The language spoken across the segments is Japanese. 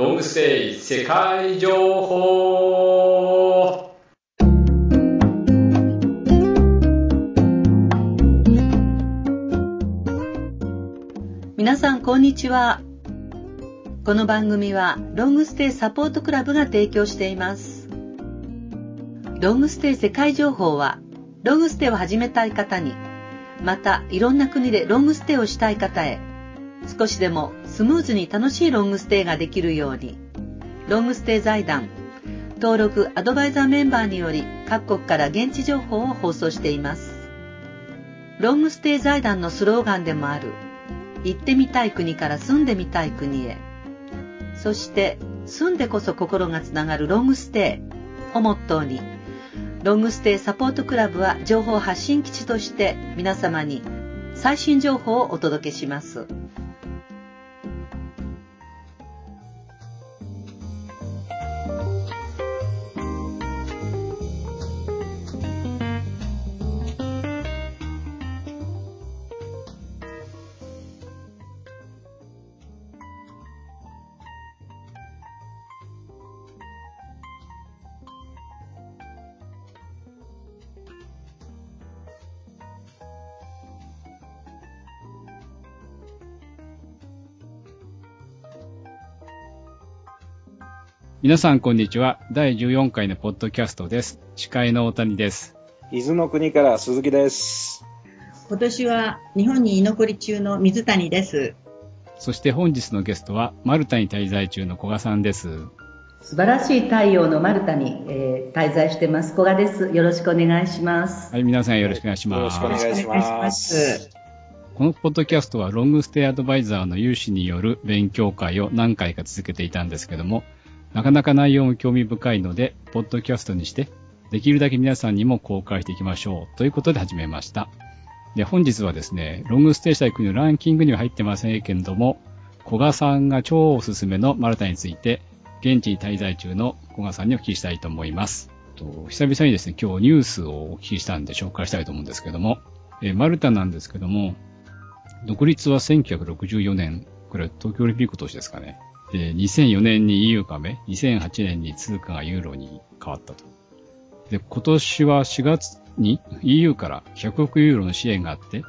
ロングステイ世界情報。皆さんこんにちは。この番組はロングステイサポートクラブが提供しています。ロングステイ世界情報はロングステイを始めたい方にまたいろんな国でロングステイをしたい方へ少しでもスムーズに楽しいロングステイができるように。ロングステイ財団。登録アドバイザーメンバーにより各国から現地情報を放送しています。ロングステイ財団のスローガンでもある。行ってみたい国から住んでみたい国へ。そして住んでこそ心がつながるロングステイ。をモットーに。ロングステイサポートクラブは情報発信基地として皆様に最新情報をお届けします。皆さんこんにちは。第14回のポッドキャストです。司会の大谷です。伊豆の国から鈴木です。今年は日本に居残り中の水谷です。そして本日のゲストはマルタに滞在中の古賀さんです。素晴らしい太陽のマルタに、えー、滞在してます古賀です。よろしくお願いします。はい、皆さんよろしくお願いします。よろしくお願いします。このポッドキャストはロングステイアドバイザーの有志による勉強会を何回か続けていたんですけども、なかなか内容も興味深いので、ポッドキャストにして、できるだけ皆さんにも公開していきましょうということで始めました。で、本日はですね、ロングステーション国のランキングには入ってませんけれども、古賀さんが超おすすめのマルタについて、現地に滞在中の古賀さんにお聞きしたいと思います。と久々にですね、今日ニュースをお聞きしたんで紹介したいと思うんですけども、えマルタなんですけども、独立は1964年、これは東京オリンピック当時ですかね。で、2004年に EU 加盟、2008年に通貨がユーロに変わったと。で、今年は4月に EU から100億ユーロの支援があって、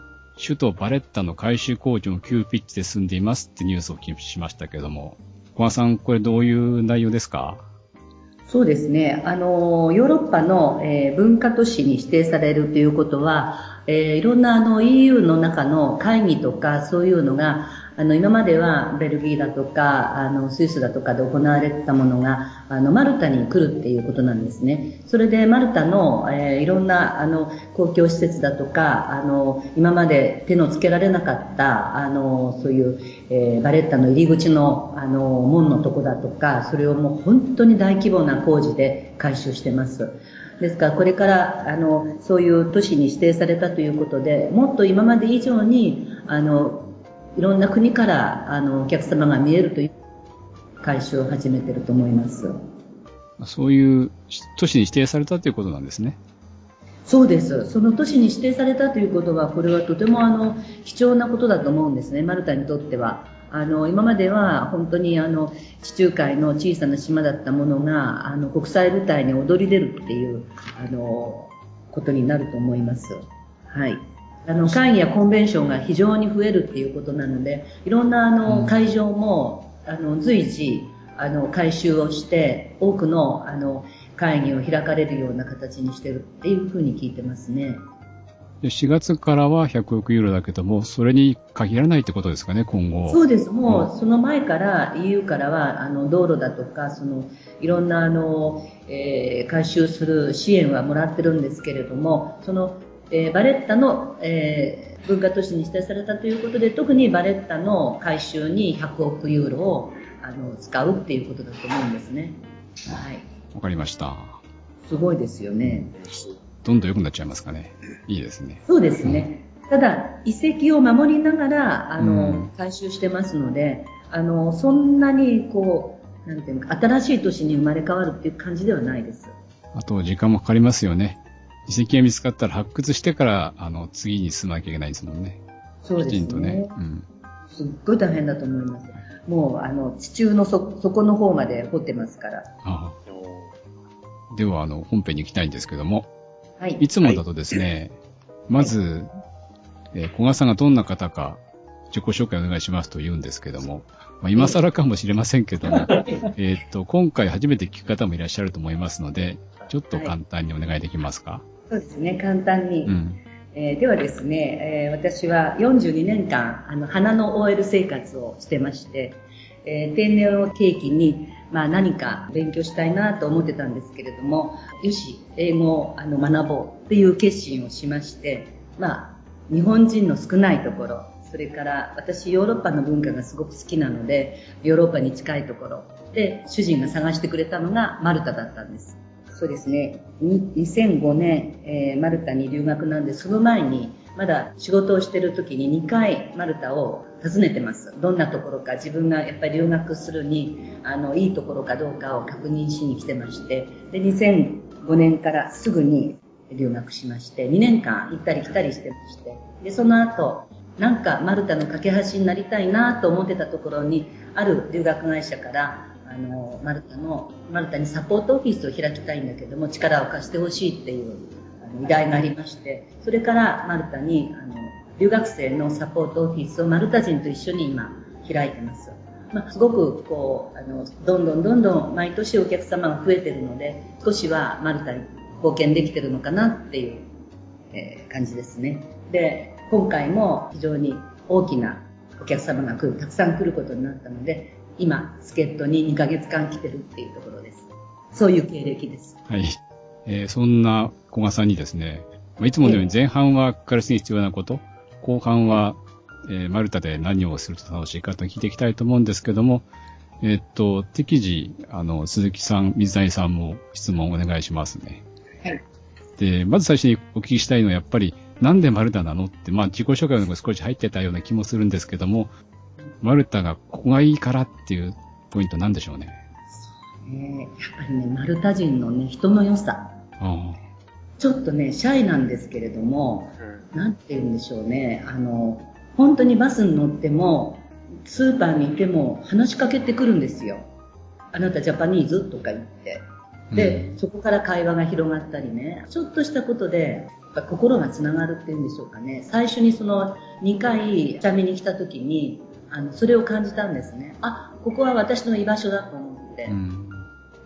首都バレッタの改修工事も急ピッチで進んでいますってニュースを聞きしましたけども、小川さん、これどういう内容ですか？そうですね。あの、ヨーロッパの、えー、文化都市に指定されるということは、えー、いろんなあの EU の中の会議とかそういうのが、あの、今まではベルギーだとか、あの、スイスだとかで行われてたものが、あの、マルタに来るっていうことなんですね。それでマルタの、えー、いろんな、あの、公共施設だとか、あの、今まで手のつけられなかった、あの、そういう、えー、バレッタの入り口の、あの、門のとこだとか、それをもう本当に大規模な工事で改修してます。ですから、これから、あの、そういう都市に指定されたということで、もっと今まで以上に、あの、いろんな国からあのお客様が見えるという改修を始めていると思います。そういう都市に指定されたということなんですね。そうです。その都市に指定されたということは、これはとてもあの貴重なことだと思うんですね、マルタにとっては。あの今までは本当にあの地中海の小さな島だったものがあの国際舞台に躍り出るっていうあのことになると思います。はい。あの会議やコンベンションが非常に増えるっていうことなのでいろんなあの会場も、あの随時あの改修をして多くのあの会議を開かれるような形にしてるっていうふうに聞いてますね。4月からは100億ユーロだけども、それに限らないってことですかね、今後。そうです。もう、その前から EU からは、あの、道路だとか、その、いろんな、あの、えー、回収する支援はもらってるんですけれども、その、えー、バレッタの、えー、文化都市に指定されたということで特にバレッタの改修に100億ユーロをあの使うっていうことだと思うんですね。はい。わかりました。すごいですよね。どんどん良くなっちゃいますかね。いいですね。そうですね。うん、ただ、遺跡を守りながら、あの、うん、改修してますので、あの、そんなに、こう、なんていうか、新しい都市に生まれ変わるっていう感じではないです。あと、時間もかかりますよね。遺跡が見つかったら発掘してから、あの、次に進まなきゃいけないんですもんね。そうですね。きちんとね。うん。すっごい大変だと思います。もうあの地中の底底の方まで掘ってますから。ああでは、あの、本編に行きたいんですけども、はい。いつもだとですね、まず、えー小賀さんがどんな方か、自己紹介お願いしますと言うんですけども、まあ、今更かもしれませんけども、えーっと、今回初めて聞く方もいらっしゃると思いますので、ちょっと簡単にお願いできますか？そうですね、簡単に。うん。えーではですね、えー私は42年間、あの、花の OL 生活をしてまして、えー定年を契機に、まあ何か勉強したいなと思ってたんですけれども、よし、英語をあの学ぼうっていう決心をしまして、まあ、日本人の少ないところ、それから私ヨーロッパの文化がすごく好きなので、ヨーロッパに近いところで主人が探してくれたのがマルタだったんです。そうですね。2005年、えーマルタに留学なんで、その前に、まだ仕事をしてる時に2回マルタを訪ねてます。どんなところか、自分がやっぱり留学するに、あの、いいところかどうかを確認しに来てまして、で、2005年からすぐに留学しまして、2年間行ったり来たりしてまして、で、その後、なんかマルタの架け橋になりたいなと思ってたところに、ある留学会社から、あの、マルタの、マルタにサポートオフィスを開きたいんだけども、力を貸してほしいっていう依頼がありまして、それからマルタに、あの、留学生のサポートオフィスをマルタ人と一緒に今開いてます。まあ、すごくこう、あの、どんどんどんどん毎年お客様が増えてるので、少しはマルタに貢献できてるのかなっていう、えー感じですね。で、今回も非常に大きなお客様が来る、たくさん来ることになったので、今、助っ人に2ヶ月間来てるっていうところです。そういう経歴です。はい。えーそんな小賀さんにですね、まあいつものように前半は暮らしに必要なこと、後半は、えーマルタで何をすると楽しいかと聞いていきたいと思うんですけども、えーっと、適時、あの、鈴木さん、水谷さんも質問お願いしますね。はい。で、まず最初にお聞きしたいのは、やっぱり、なんでマルタなのって、まあ、自己紹介の少し入ってたような気もするんですけども、マルタがここがいいからっていうポイントなんでしょうね。ねやっぱりね、マルタ人のね、人の良さ。あちょっとね、シャイなんですけれども、なんて言うんでしょうね、あの、本当にバスに乗っても、スーパーにいても話しかけてくるんですよ。あなたジャパニーズとか言って。で、うんそこから会話が広がったりね、ちょっとしたことで、心がつながるっていうんでしょうかね。最初にその2回、チャミに来た時に、あの、それを感じたんですね。あ、ここは私の居場所だと思って。あ。うん。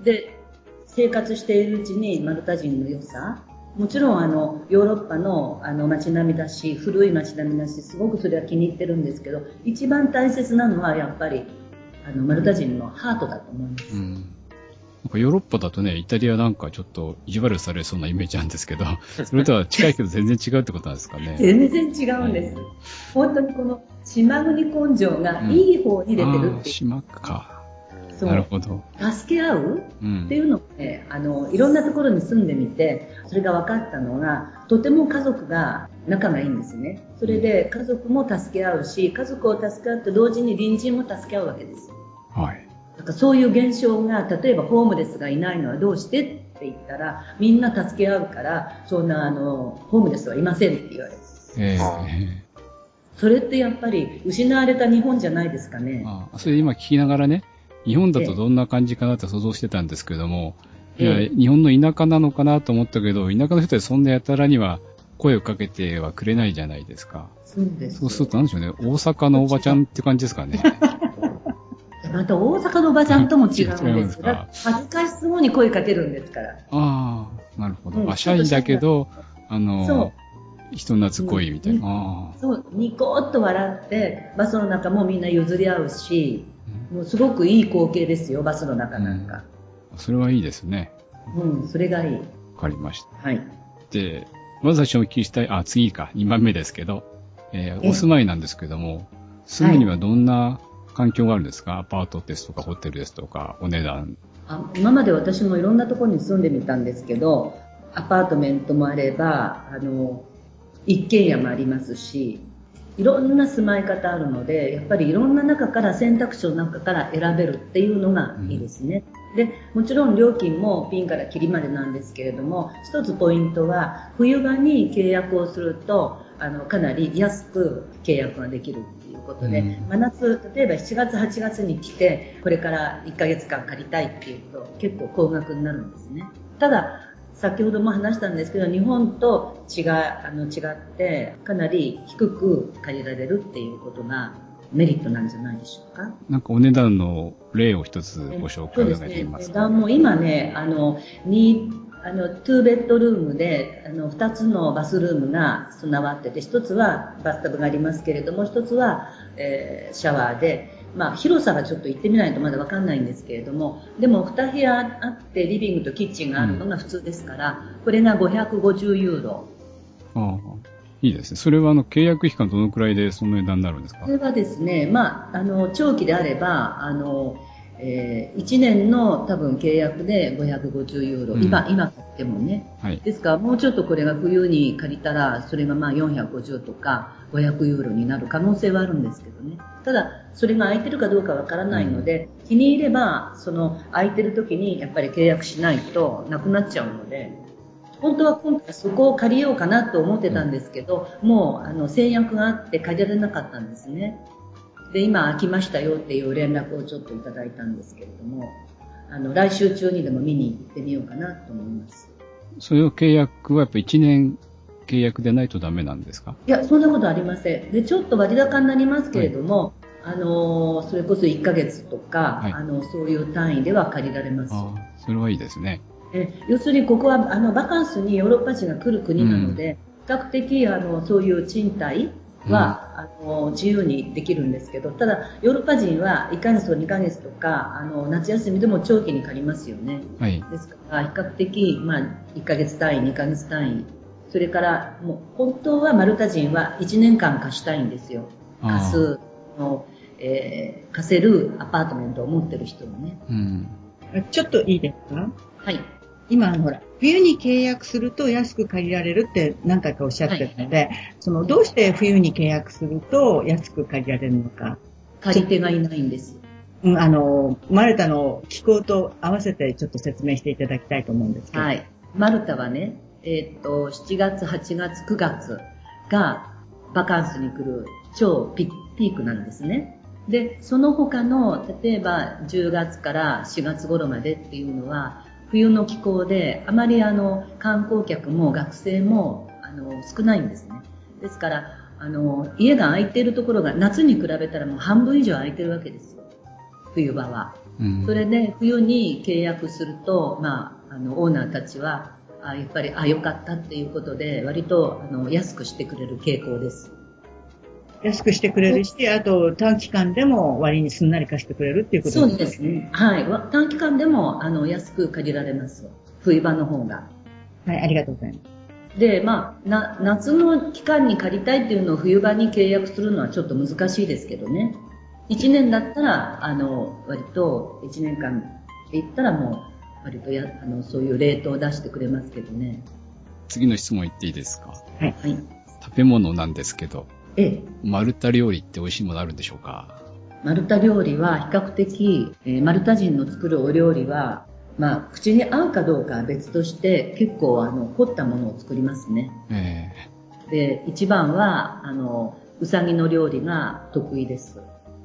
で、生活しているうちにマルタ人の良さ、もちろんあの、ヨーロッパのあの街並みだし、古い街並みだし、すごくそれは気に入ってるんですけど、一番大切なのはやっぱり、あの、マルタ人のハートだと思います。うん。なんかヨーロッパだとね、イタリアなんかちょっと意地悪されそうなイメージなんですけど、それとは近いけど全然違うってことなんですかね。全然違うんです。本当にこの島国根性がいい方に出てるていう。島か。そうなるほど。助け合う？うんっていうのをね、あの、いろんなところに住んでみて、それが分かったのが、とても家族が仲がいいんですね。それで家族も助け合うし、家族を助け合って同時に隣人も助け合うわけです。はい。だからそういう現象が、例えばホームレスがいないのはどうしてって言ったら、みんな助け合うから、そんなあの、ホームレスはいませんって言われる。えあえ それってやっぱり失われた日本じゃないですかね。ああそれ今聞きながらね、日本だとどんな感じかなって想像してたんですけども、いや、ええ日本の田舎なのかなと思ったけど、田舎の人はそんなやたらには声をかけてはくれないじゃないですか。そうです。そうするとなんでしょうね、大阪のおばちゃんって感じですかね。また大阪のおばちゃんとも違うんです。か？恥ずかしそうに声かけるんですから。ああ、なるほど。うんあ、シャイだけど、あその、人懐っこいみたいな。そう、ニコッと笑って、バスの中もみんな譲り合うし、もうすごくいい光景ですよ、バスの中なんか。それはいいですね。うん、それがいい。わかりました。はい。で、まず最初にお聞きしたい、あ、次か、2番目ですけど、えーえお住まいなんですけども、住むにはどんな環境があるんですか、アパートですとか、ホテルですとか、お値段。あ今まで私もいろんなところに住んでみたんですけど、アパートメントもあれば、あの、一軒家もありますし、いろんな住まい方あるので、やっぱりいろんな中から選択肢の中から選べるっていうのがいいですね。で、もちろん料金もピンからキリまでなんですけれども、一つポイントは、冬場に契約をすると、あの、かなり安く契約ができるっていうことで、うん真夏、例えば7月、8月に来て、これから1ヶ月間借りたいっていうと、結構高額になるんですね。ただ、先ほども話したんですけど、日本と違うあの違って、かなり低く借りられるっていうことがメリットなんじゃないでしょうか？なんかお値段の例を一つご紹介お願いますか？値段も今ね、あの、にあの、2ベッドルームで、あの、2つのバスルームが備わってて、1つはバスタブがありますけれども、1つは、えーシャワーで、まあ、広さがちょっと行ってみないとまだわかんないんですけれども、でも2部屋あって、リビングとキッチンがあるのが普通ですから、これが550ユーロ。ああいいですね。それはあの契約期間どのくらいでその値段になるんですか？これはですね、まあ、あの、長期であれば、あの、え1年の多分契約で550ユーロ、うん今、今買ってもね。はい。ですから、もうちょっとこれが冬に借りたら、それがまあ450とか500ユーロになる可能性はあるんですけどね。ただ、それが空いてるかどうかわからないので、気に入れば、その空いてる時にやっぱり契約しないとなくなっちゃうので、本当は今回そこを借りようかなと思ってたんですけど、もうあの制約があって借りられなかったんですね。で、今空きましたよっていう連絡をちょっといただいたんですけれども、あの、来週中にでも見に行ってみようかなと思います。それを契約はやっぱ1年契約でないとダメなんですか？いや、そんなことありません。で、ちょっと割高になりますけれども、あのーそれこそ1ヶ月とか、はいあの、そういう単位では借りられます。それはいいですね。え要するにここはあのバカンスにヨーロッパ人が来る国なので、比較的あのそういう賃貸は、あの自由にできるんですけどただヨーロッパ人は1ヶ月と2ヶ月とかあの夏休みでも長期に借りますよね。はい。ですから比較的、まあ、1ヶ月単位2ヶ月単位。それからもう本当はマルタ人は1年間貸したいんですよ。貸すの、えー貸せるアパートメントを持ってる人もね。うん。ちょっといいですか？はい。今、ほら、冬に契約すると安く借りられるって何回かおっしゃってるので、その、どうして冬に契約すると安く借りられるのか。借り手がいないんですうん、あの、マルタの気候と合わせてちょっと説明していただきたいと思うんですけど。はい。マルタはね、えーっと、7月、8月、9月がバカンスに来る超ピピークなんですね。で、その他の、例えば10月から4月頃までっていうのは、冬の気候で、あまりあの、観光客も学生も、あの、少ないんですね。ですから、あの、家が空いているところが夏に比べたらもう半分以上空いてるわけですよ。冬場は。うん。それで冬に契約すると、まあ、あのオーナーたちはあやっぱりあ良かったっていうことで割とあの安くしてくれる傾向です。安くしてくれるし、あと短期間でも割にすんなり貸してくれるっていうことそうですね。はい。わ短期間でもあの安く借りられます。冬場の方が。はい、ありがとうございます。で、まあ、な夏の期間に借りたいっていうのを冬場に契約するのはちょっと難しいですけどね。1年だったら、あの、割と1年間って言ったらもう、割とや、あの、そういうレートを出してくれますけどね。次の質問言っていいですか？はい。食べ物なんですけど、ええ。マルタ料理って美味しいものあるんでしょうか？マルタ料理は比較的、えーマルタ人の作るお料理は、まあ、口に合うかどうかは別として、結構、あの、凝ったものを作りますね。えで、一番は、あの、うさぎの料理が得意です。ー、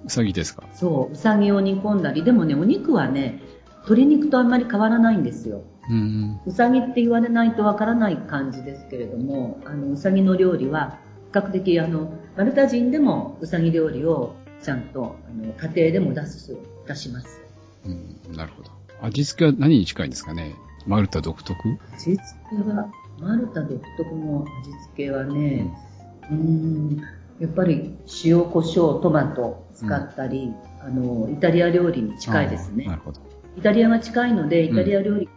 うさぎですか？そう、うさぎを煮込んだり、でもね、お肉はね、鶏肉とあんまり変わらないんですよ。うん。うさぎって言われないとわからない感じですけれども、あの、うさぎの料理は、比較的、あの、マルタ人でもうさぎ料理をちゃんと、あの、家庭でも出す、出します。うん、なるほど。味付けは何に近いんですかね？マルタ独特？味付けは、マルタ独特の味付けはね、うーん、やっぱり塩、胡椒、トマト使ったり、あの、イタリア料理に近いですねな。るほど。イタリアが近いので、うんイタリア料理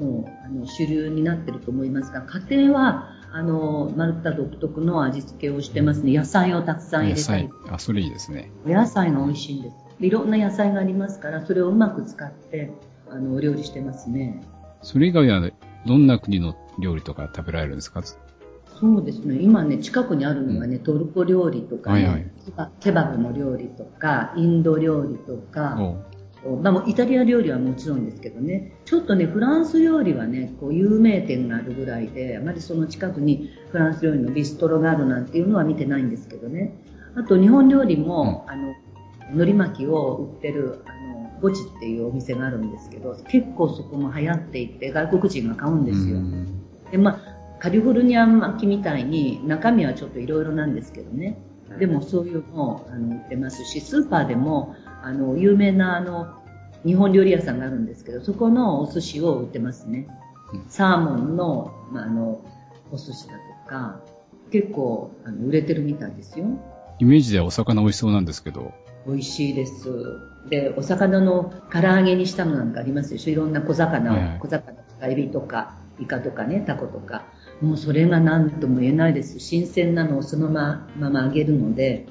も、あの主流になってると思いますが、家庭は、あの、マルタ独特の味付けをしてますね。野菜をたくさん入野れたり菜。、あ、それいいですね。お野菜が美味しいんです。でいろんな野菜がありますから、それをうまく使って、あの、お料理してますね。それ以外はどんな国の料理とか食べられるんですか？そうですね。今ね、近くにあるのがね、トルコ料理とかね、はいはいケバブの料理とか、インド料理とか、まあ、もうイタリア料理はもちろんですけどね、ちょっとね、フランス料理はね、こう有名店があるぐらいで、あまりその近くにフランス料理のビストロがあるなんていうのは見てないんですけどね。あと日本料理も、あの、海苔巻きを売ってる、あの、ゴチっていうお店があるんですけど、結構そこも流行っていて、外国人が買うんですよ。で、まあ、カリフォルニア巻きみたいに中身はちょっといろいろなんですけどね。でもそういうのをあの売ってますし、スーパーでも、あの、有名なあの、日本料理屋さんがあるんですけど、そこのお寿司を売ってますね。サーモンの、まあ、あの、お寿司だとか、結構あの売れてるみたいですよ。イメージではお魚美味しそうなんですけど。美味しいです。で、お魚の唐揚げにしたのなんかありますでしょ？いろんな小魚を、はいはい小魚とかエビとか、イカとかね、タコとか。もうそれが何とも言えないです。新鮮なのをそのまま揚げるので、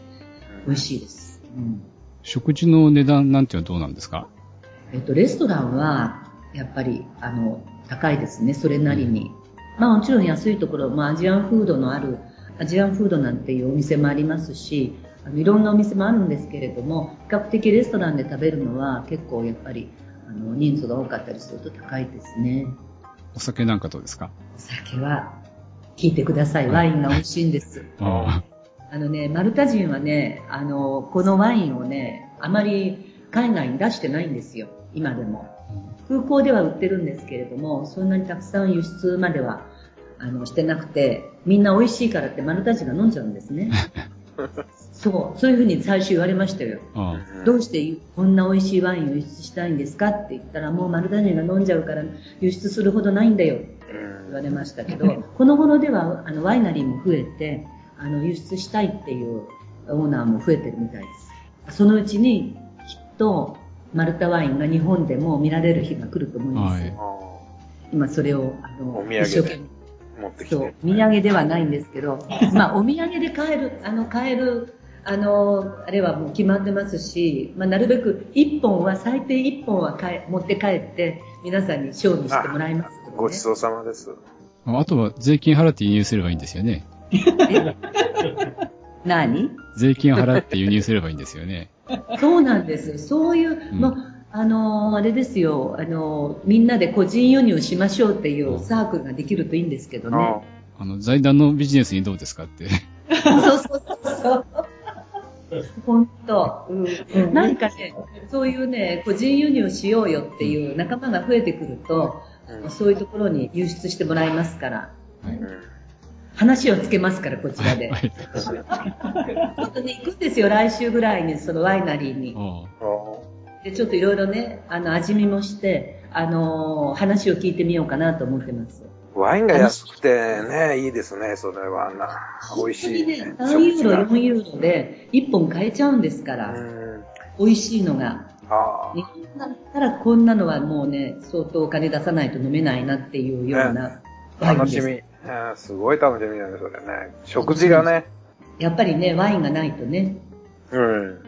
美味しいです。うん。食事の値段なんていうのはどうなんですか？えっと、レストランは、やっぱり、あの、高いですね、それなりに。まあもちろん安いところ、まあアジアンフードのある、アジアンフードなんていうお店もありますし、あのいろんなお店もあるんですけれども、比較的レストランで食べるのは結構やっぱり、あの、人数が多かったりすると高いですね。お酒なんかどうですか？お酒は、聞いてください。ワインが美味しいんです。ああのね、マルタ人はね、あの、このワインをね、あまり海外に出してないんですよ。今でも。空港では売ってるんですけれども、そんなにたくさん輸出までは、あの、してなくて、みんな美味しいからってマルタ人が飲んじゃうんですね。そう、そういうふうに最初言われましたよ。あどうしてこんな美味しいワインを輸出したいんですかって言ったら、もうマルタ人が飲んじゃうから輸出するほどないんだよって言われましたけど、この頃ではあのワイナリーも増えて、あの輸出したいっていうオーナーも増えてるみたいです。そのうちにきっとマルタワインが日本でも見られる日が来ると思います。はい今それをあのお土産で一生懸命持ってきそうて。、土産ではないんですけど、まあ、お土産で買える、あの、買える、あの、あれはもう決まってますし、まあ、なるべく一本は、最低一本は買え持って帰って、皆さんに賞味してもらいますね。ごちそうさまです。あとは税金払って輸入すればいいんですよね。何？税金を払って輸入すればいいんですよね。そうなんです。そういう、ん。まあ、あの、あれですよ、あの、みんなで個人輸入しましょうっていうサークルができるといいんですけどね。あの、財団のビジネスにどうですかって。そうそうそうそう。本当、うん、なんかね、そういうね、個人輸入しようよっていう仲間が増えてくると、うん。そういうところに輸出してもらいますから、はい話をつけますから、こちらで。はい本当に行くんですよ、来週ぐらいに、そのワイナリーに。あで、ちょっといろいろね、あの、味見もして、あのー話を聞いてみようかなと思ってます。ワインが安くてね、いいですね、それはな。美味しい、本当にね、3ユーロ、4ユーロで1本買えちゃうんですから、うん。美味しいのが。あ日本だったらこんなのはもうね、相当お金出さないと飲めないなっていうようなあ、ワインです。楽しみ。うんすごい楽しみだね、それね。食事がね。やっぱりね、ワインがないとね。うん。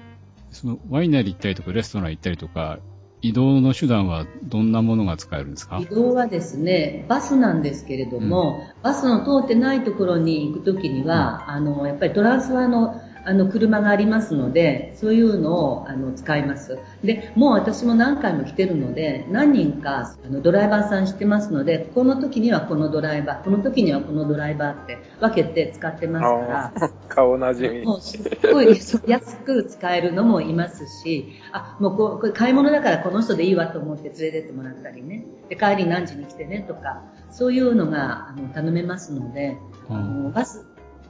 その、ワイナリー行ったりとか、レストラン行ったりとか、移動の手段はどんなものが使えるんですか？移動はですね、バスなんですけれども、バスの通ってないところに行くときには、あの、やっぱりトランスファーの、あの、車がありますので、そういうのを、あの、使います。で、もう私も何回も来てるので、何人か、あの、ドライバーさん知ってますので、この時にはこのドライバー、この時にはこのドライバーって分けて使ってますから、あ顔なじみ。もうすっごい安く使えるのもいますし、あ、もうこうこれ買い物だからこの人でいいわと思って連れてってもらったりね。で、帰り何時に来てねとか、そういうのがあの頼めますので、あのバス、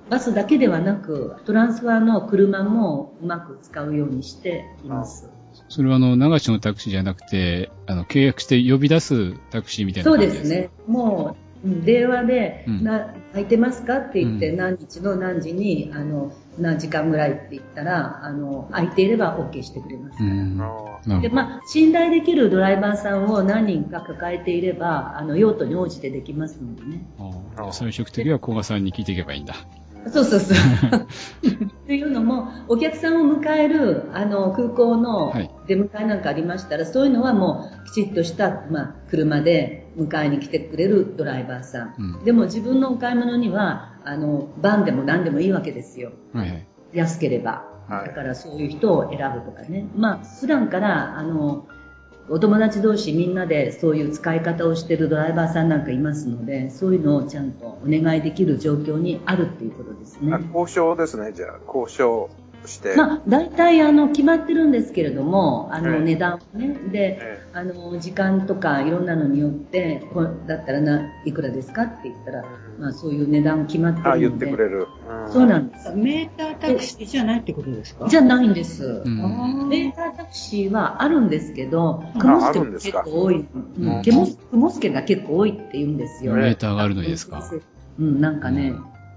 バスだけではなく、トランスファーの車もうまく使うようにしています。それはあの、流しのタクシーじゃなくて、あの、契約して呼び出すタクシーみたいなそう感じですか？ですね。もう、うん電話で、うんな、空いてますかって言って、うん何日の何時に、あの、何時間ぐらいって言ったら、あの、空いていれば OK してくれます。うん。なあで。まあ、信頼できるドライバーさんを何人か抱えていれば、あの、用途に応じてできますのでね。ああじゃあ最終的には古賀さんに聞いていけばいいんだ。そうそうそう。っていうのも、お客さんを迎える、あの、空港のはい出迎えなんかありましたら、そういうのはもう、きちっとした、まあ、車で迎えに来てくれるドライバーさん。うんでも自分のお買い物には、あの、バンでも何でもいいわけですよ。はいはい。安ければ。はいだからそういう人を選ぶとかね。まあ、普段から、あの、お友達同士みんなでそういう使い方をしてるドライバーさんなんかいますので、そういうのをちゃんとお願いできる状況にあるっていうことですね。あ交渉ですね、じゃあ。交渉。して。まあ、大体あの決まってるんですけれども、あのええ値段をね、で、えあの時間とかいろんなのによって、こうだったらないくらですかって言ったら、うんまあそういう値段決まってるのあ、で。言ってくれる。そうなんんです。メータータクシーじゃないってことですか？じゃないんです。うんあメータータクシーはあるんですけど、あ雲助があるんですか？結構多い。うんうん雲雲助が結構多いって言うんですよ。メーターがあるのにですか？うん、なんかね、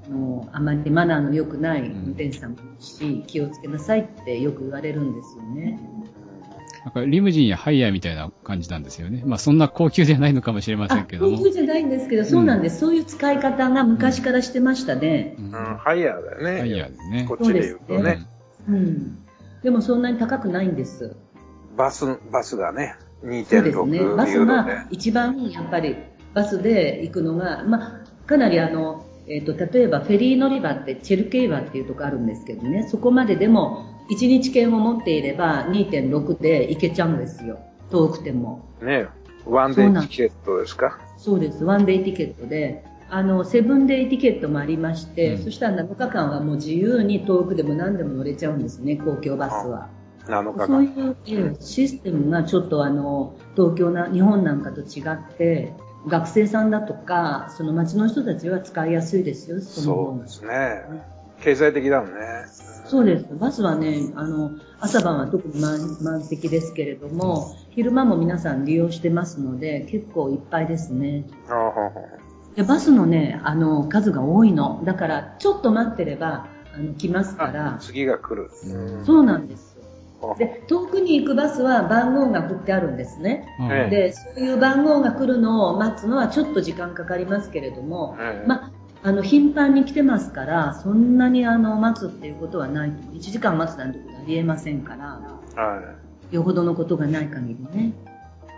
あのあまりマナーの良くない運転手さんもいるし、気をつけなさいってよく言われるんですよね。なんかリムジンやハイヤーみたいな感じなんですよね。まあそんな高級ではないのかもしれませんけども。高級じゃないんですけど、そうなんです。そういう使い方が昔からしてましたね。うんうん、ハイヤーだよね。ハイヤーですねこ。っちで言うとそうでね。うん。でもそんなに高くないんです。バス、バスがね、そうです2.6ね。ユバスーロでが。一番やっぱりバスで行くのが、まあ、かなりあの、えっ、と、例えばフェリー乗り場ってチェルケイワっていうとこあるんですけどね、そこまででも1日券を持っていれば2.6で行けちゃうんですよ。遠くても。ね、ワンデーチケットですか？そうです。ワンデーティケットで、あの、セブンデーティケットもありまして、うんそしたら7日間はもう自由に遠くでも何でも乗れちゃうんですね、公共バスは。?7 日そう間。いうシステムがちょっとあの、東京な、日本なんかと違って、学生さんだとか、その町の人たちは使いやすいですよ、そうですね。経済的だもんね。そうです。バスはね、あの、朝晩は特に満満席ですけれども、昼間も皆さん利用してますので、結構いっぱいですね。でバスのね、あの、数が多いの。だから、ちょっと待ってれば、あの、来ますかあら。次が来る。うんそうなんです。で、遠くに行くバスは番号が振ってあるんですね。うんええで、そういう番号が来るのを待つのはちょっと時間かかりますけれども、ええまあ、あの、頻繁に来てますから、そんなにあの、待つっていうことはないと。1時間待つなんてことはありえませんから、はい。よほどのことがない限りね。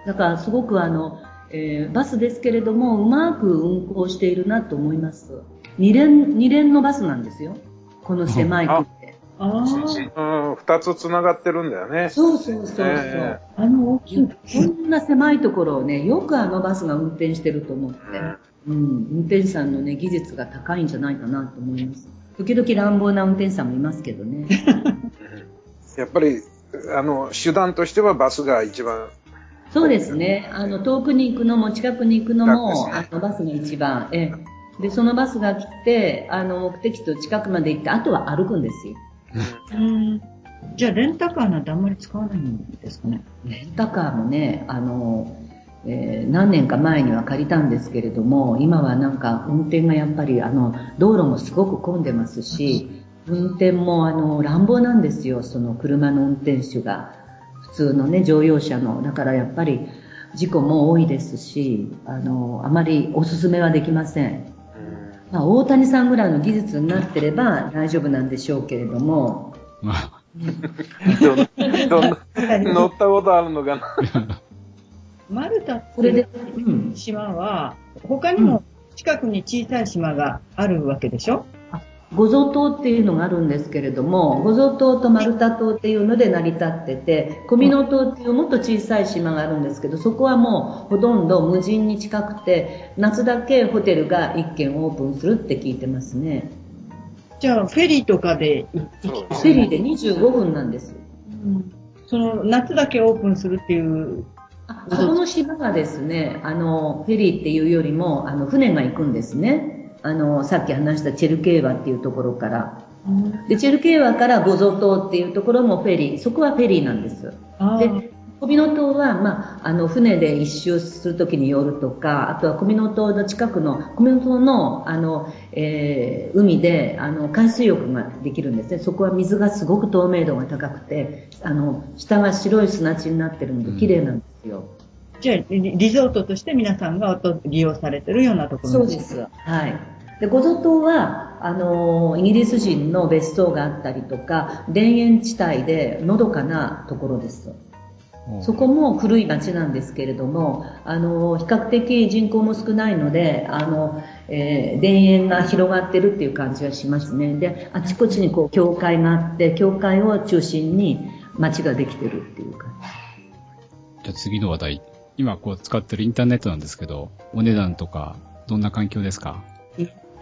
だから、すごくあの、えーバスですけれども、うまく運行しているなと思います。二連、二連のバスなんですよ。この狭い区って。ああ、うん、二つ繋がってるんだよね。そうそうそうそう。えあの大きい。こんな狭いところをね、よくあのバスが運転してると思って、うん、運転手さんのね、技術が高いんじゃないかなと思います。時々乱暴な運転手さんもいますけどね。やっぱり、あの、手段としてはバスが一番、そうですね。あの、遠くに行くのも近くに行くのも、ねあの、バスが一番、ええ。で、そのバスが来て、あの、目的地近くまで行って、あとは歩くんですよ。うん。じゃあ、レンタカーなんてあんまり使わないんですかね？レンタカーもね、あの、えー何年か前には借りたんですけれども、今はなんか運転がやっぱりあの、道路もすごく混んでますし、運転もあの、乱暴なんですよ、その車の運転手が。普通のね、乗用車の。だからやっぱり事故も多いですし、あの、あまりお勧めはできません。まあ、大谷さんぐらいの技術になってれば大丈夫なんでしょうけれども、まあ、どん。どん。乗ったことあるのかな。マルタってこれで。島は、他にも近くに小さい島があるわけでしょ？五蔵島っていうのがあるんですけれども、五蔵島とマルタ島っていうので成り立ってて、小美濃島っていうもっと小さい島があるんですけど、そこはもうほとんど無人に近くて、夏だけホテルが1軒オープンするって聞いてますね。じゃあ、フェリーとかで行ってきフェリーで25分なんです。その、夏だけオープンするっていう、あそこの島がですね、あの、フェリーっていうよりも、あの、船が行くんですね。あの、さっき話したチェルケーワっていうところから。で、チェルケーワからゴゾ島っていうところもフェリー、そこはフェリーなんです。で、小美濃島は、まあ、あの、船で一周するときに寄るとか、あとは小美濃島の近くの、小美濃島の、あの、えー海で、あの、海水浴ができるんですね。そこは水がすごく透明度が高くて、あの、下が白い砂地になってるので、綺麗なんですよ。じゃあ、リリゾートとして皆さんが利用されてるようなところそうです。はい。で、ゴゾ島は、あの、イギリス人の別荘があったりとか、田園地帯でのどかなところです。そこも古い町なんですけれども、あの、比較的人口も少ないので、あの、えー田園が広がってるっていう感じがしますね。で、あちこちにこう、教会があって、教会を中心に町ができてるっていう感じ。じゃあ次の話題。今こう使ってるインターネットなんですけど、お値段とか、どんな環境ですか？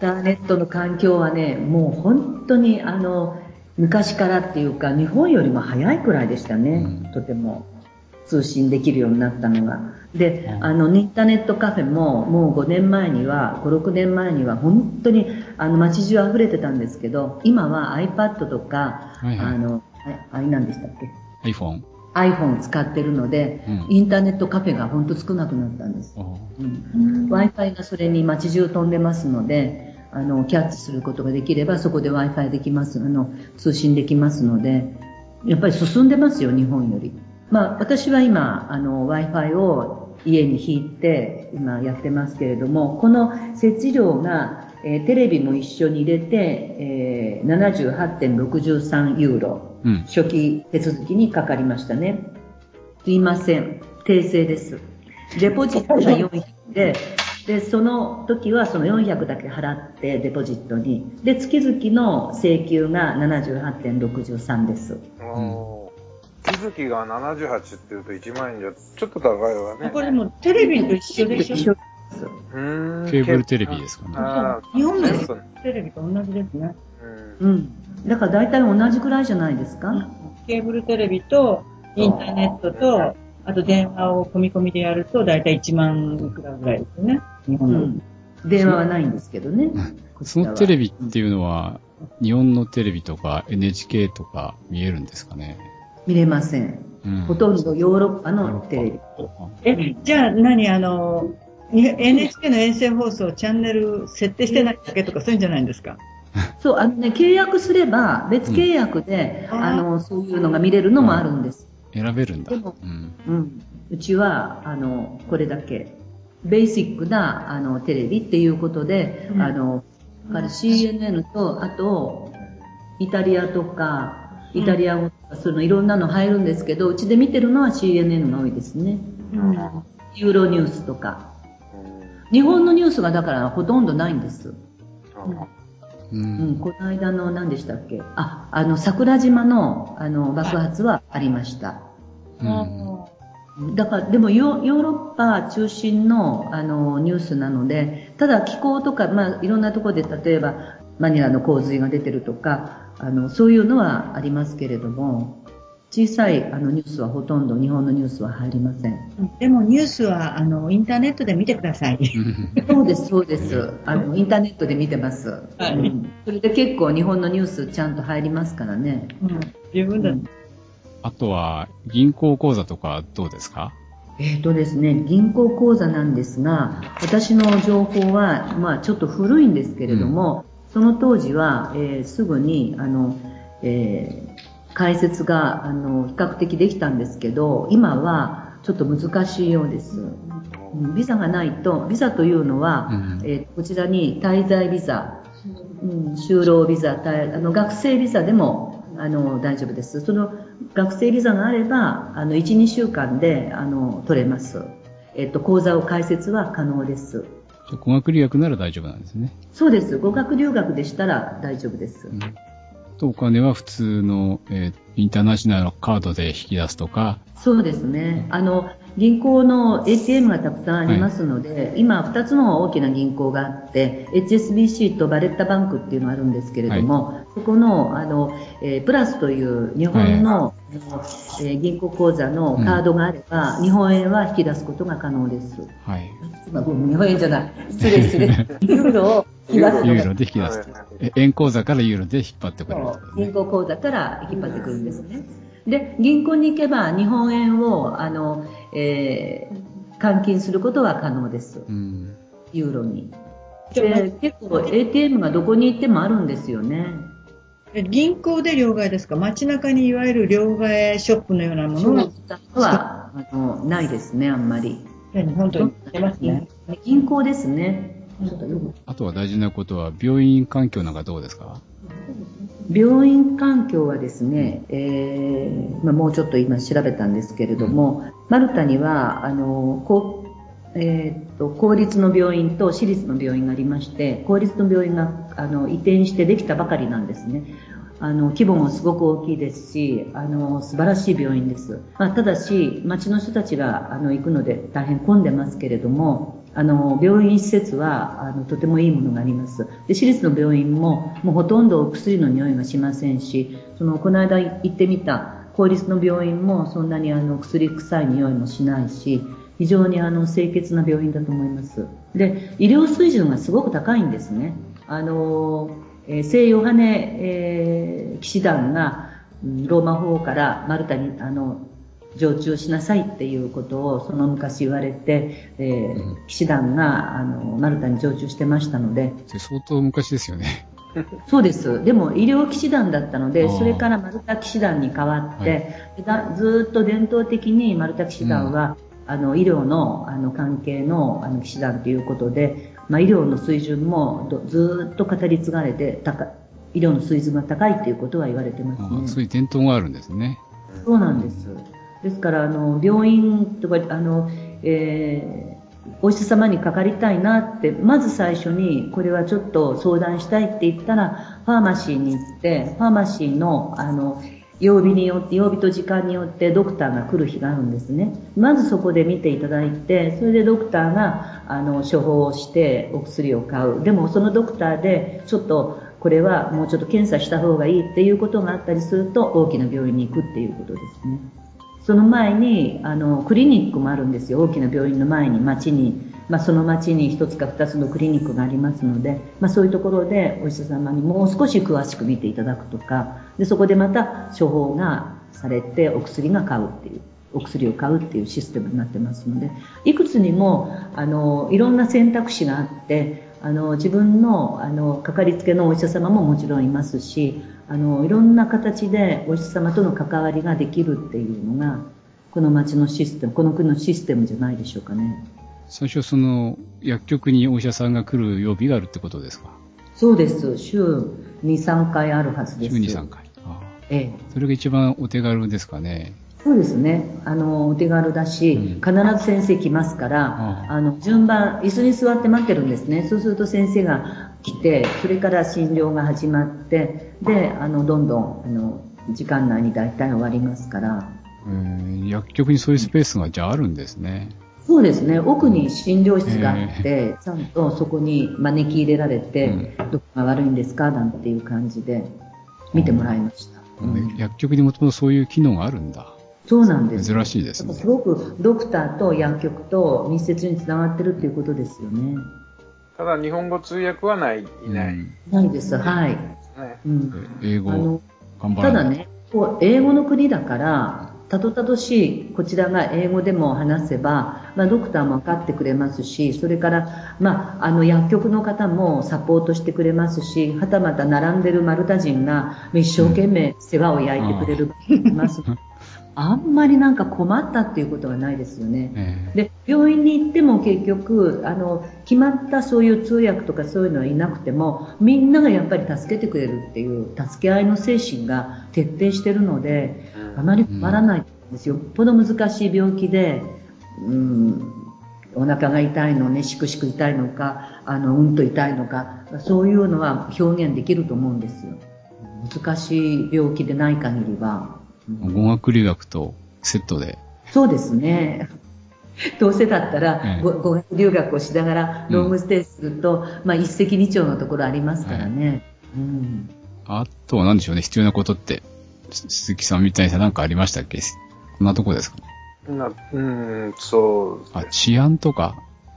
ターネットの環境はね、もう本当にあの、昔からっていうか、日本よりも早いくらいでしたね、うんとても。通信できるようになったのが。で、うんあの、インターネットカフェも、もう5年前には、5、6年前には、本当に、あの、街中溢れてたんですけど、今は iPad とか、はいはいあの、ああれなんでしたっけ？iPhone。iPhone を使ってるので、うんインターネットカフェが本当少なくなったんです。おうん、Wi-Fi がそれに街中飛んでますので、あの、キャッチすることができれば、そこで Wi-Fi できます、あの、通信できますので、やっぱり進んでますよ、日本より。まあ、私は今、あの、Wi-Fi を家に引いて、今やってますけれども、この設置料が、えーテレビも一緒に入れて、えー、78.63ユーロ。うん。初期手続きにかかりましたね。すいません。訂正です。デポジットが400で、で、その時はその400だけ払ってデポジットに。で、月々の請求が78.63です。おー手続きが78っていうと1万円じゃちょっと高いわね。これでもテレビと一緒でしょ？一緒うーんケーブルテレビですかね。日本のテレビと同じですね。うんうん。だから大体同じくらいじゃないですか？ケーブルテレビとインターネットと、あと電話を込み込みでやると大体1万いくらぐらいですよね。日う本の。ん。電話はないんですけどね。そのテレビっていう。いうのは、日本のテレビとか NHK とか見えるんですかね？見れません。うん。ほとんどヨーロッパのテレビ。え、じゃあ何？あの、に NHK の衛星放送チャンネル設定してないだけとかそういうんじゃないんですか？そう、あのね、契約すれば、別契約で、うんあの、そういうのが見れるのもあるんです。選べるんだ。でもうん。うん。うちは、あの、これだけ、ベーシックな、あの、テレビっていうことで、うんあの、だから CNN と、あと、イタリアとか、イタリア語とか、そのいろんなの入るんですけど、うちで見てるのは CNN が多いですね。ユーロニュースとか。日本のニュースがだからほとんどないんです。ううん。ん、この間の何でしたっけ？あ、あの、桜島の、あの、爆発はありました。うん。だから、でもヨヨーロッパ中心の、あの、ニュースなので、ただ気候とか、まあ、いろんなところで、例えば、マニラの洪水が出てるとか、あの、そういうのはありますけれども、小さいあのニュースはほとんど日本のニュースは入りません。でもニュースはあのインターネットで見てください。そうです、そうです。あの、インターネットで見てます。はいうんそれで結構日本のニュースちゃんと入りますからね。うん、十分だ。うんあとは、銀行口座とかどうですか？えっ、とですね、銀行口座なんですが、私の情報は、まあちょっと古いんですけれども、その当時は、えーすぐに、あの、えー開設が、あの、比較的できたんですけど、今はちょっと難しいようです。うんビザがないと、ビザというのは、うんえーこちらに滞在ビザ、うん、就労ビザ、滞あの学生ビザでもあの大丈夫です。その学生ビザがあれば、あの1、2週間であの取れます。えっと、口座を開設は可能です。語学留学なら大丈夫なんですね。そうです。語学留学でしたら大丈夫です。うんとお金は普通の、えーインターナショナルのカードで引き出すとか、そうですね。あの、銀行の ATM がたくさんありますので、今2つの大きな銀行があって、HSBC とバレッタバンクっていうのがあるんですけれども、そこの、あの、えープラスという日本の、あのえー銀行口座のカードがあれば、日本円は引き出すことが可能です。はい。まあ、日本円じゃない。失礼失礼。ユーロを引き出すユーロで引き出す。え円口座からユーロで引っ張ってくれるね銀行口座から引っ張ってくるんですね。で、銀行に行けば日本円を、あの、えー換金することは可能です。うん。ユーロに。で、結構 ATM がどこに行ってもあるんですよね。え銀行で両替ですか？街中にいわゆる両替ショップのようなものがは、あの、ないですね、あんまり。本当に出ますね。銀行ですね。あとは大事なことは、病院環境なんかどうですか？病院環境はですね、えーまあ、もうちょっと今調べたんですけれども、マルタにはあのこうえーっと公立の病院と私立の病院がありまして公立の病院があの移転してできたばかりなんですね。あの規模もすごく大きいですしあの素晴らしい病院です、まあ、ただし町の人たちがあの行くので大変混んでますけれどもあの、病院施設は、あの、とてもいいものがあります。で、私立の病院も、もうほとんどお薬の匂いがしませんし、その、この間行ってみた公立の病院もそんなにあの、薬臭い匂いもしないし、非常にあの、清潔な病院だと思います。で、医療水準がすごく高いんですね。あの、えー、聖ヨハネ、えー、騎士団が、ローマ法からマルタに、あの、常駐しなさいっていうことをその昔言われて、えー、うん、騎士団があのマルタに常駐してましたので。相当昔ですよね。そうです。でも医療騎士団だったので、それからマルタ騎士団に変わって、はい、ずっと伝統的にマルタ騎士団は、うん、あの医療のあの関係のあの騎士団ということで、まあ、医療の水準もずっと語り継がれて高医療の水準が高いということは言われてますね。そういう伝統があるんですね。そうなんです。ですから、あの、病院とか、あの、えー、お医者様にかかりたいなって、まず最初に、これはちょっと相談したいって言ったら、ファーマシーに行って、ファーマシーの、あの、曜日によって、曜日と時間によってドクターが来る日があるんですね。まずそこで見ていただいて、それでドクターが、あの、処方をしてお薬を買う。でもそのドクターで、ちょっと、これはもうちょっと検査した方がいいっていうことがあったりすると、大きな病院に行くっていうことですね。その前に、あの、クリニックもあるんですよ。大きな病院の前に、町に。まあ、その町に一つか二つのクリニックがありますので、まあ、そういうところでお医者様にもう少し詳しく見ていただくとか、で、そこでまた処方がされてお薬が買うっていう。お薬を買うっていうシステムになってますので、いくつにも、あの、いろんな選択肢があって、あの、自分の、あの、かかりつけのお医者様ももちろんいますし、あの、いろんな形でお医者様との関わりができるっていうのが、この町のシステム、この国のシステムじゃないでしょうかね。最初その、薬局にお医者さんが来る曜日があるってことですか？そうです。週2、3回あるはずです。週2、3回。ああええ。それが一番お手軽ですかね？そうですね。あの、お手軽だし、うん、必ず先生来ますから、ああの、順番、椅子に座って待ってるんですね。そうすると先生が来て、それから診療が始まって、で、あの、どんどん、あの、時間内に大体終わりますから。薬局にそういうスペースがじゃああるんですね。そうですね。奥に診療室があって、ちゃんとそこに招き入れられて、うん、どこが悪いんですか？なんていう感じで見てもらいました。うん、薬局にもともとそういう機能があるんだ。そうなんです。珍しいですね。すごくドクターと薬局と密接につながってるっていうことですよね。ただ日本語通訳はない、いない。ないです、はい。ね、うん、英語、ただね、こう英語の国だから、たどたどしい、こちらが英語でも話せば、まあ、ドクターも分かってくれますし、それから、まあ、あの、薬局の方もサポートしてくれますし、はたまた並んでるマルタ人が一生懸命世話を焼いてくれる、います。あんまりなんか困ったっていうことはないですよね。えー、で、病院に行っても結局、あの、決まったそういう通訳とかそういうのはいなくても、みんながやっぱり助けてくれるっていう、助け合いの精神が徹底してるので、あまり困らないんですよ。よっぽど難しい病気で、うん、お腹が痛いのね、しくしく痛いのか、あの、うんと痛いのか、そういうのは表現できると思うんですよ。難しい病気でない限りは。語学留学とセットで。そうですね。どうせだったら、語学留学をしながらロングステイすると、うん、まあ一石二鳥のところありますからね。はい、うん、あとは何でしょうね、必要なことって、鈴木さんみたいに何かありましたっけ？こんなとこですか？なうん、そう。あ、治安とか、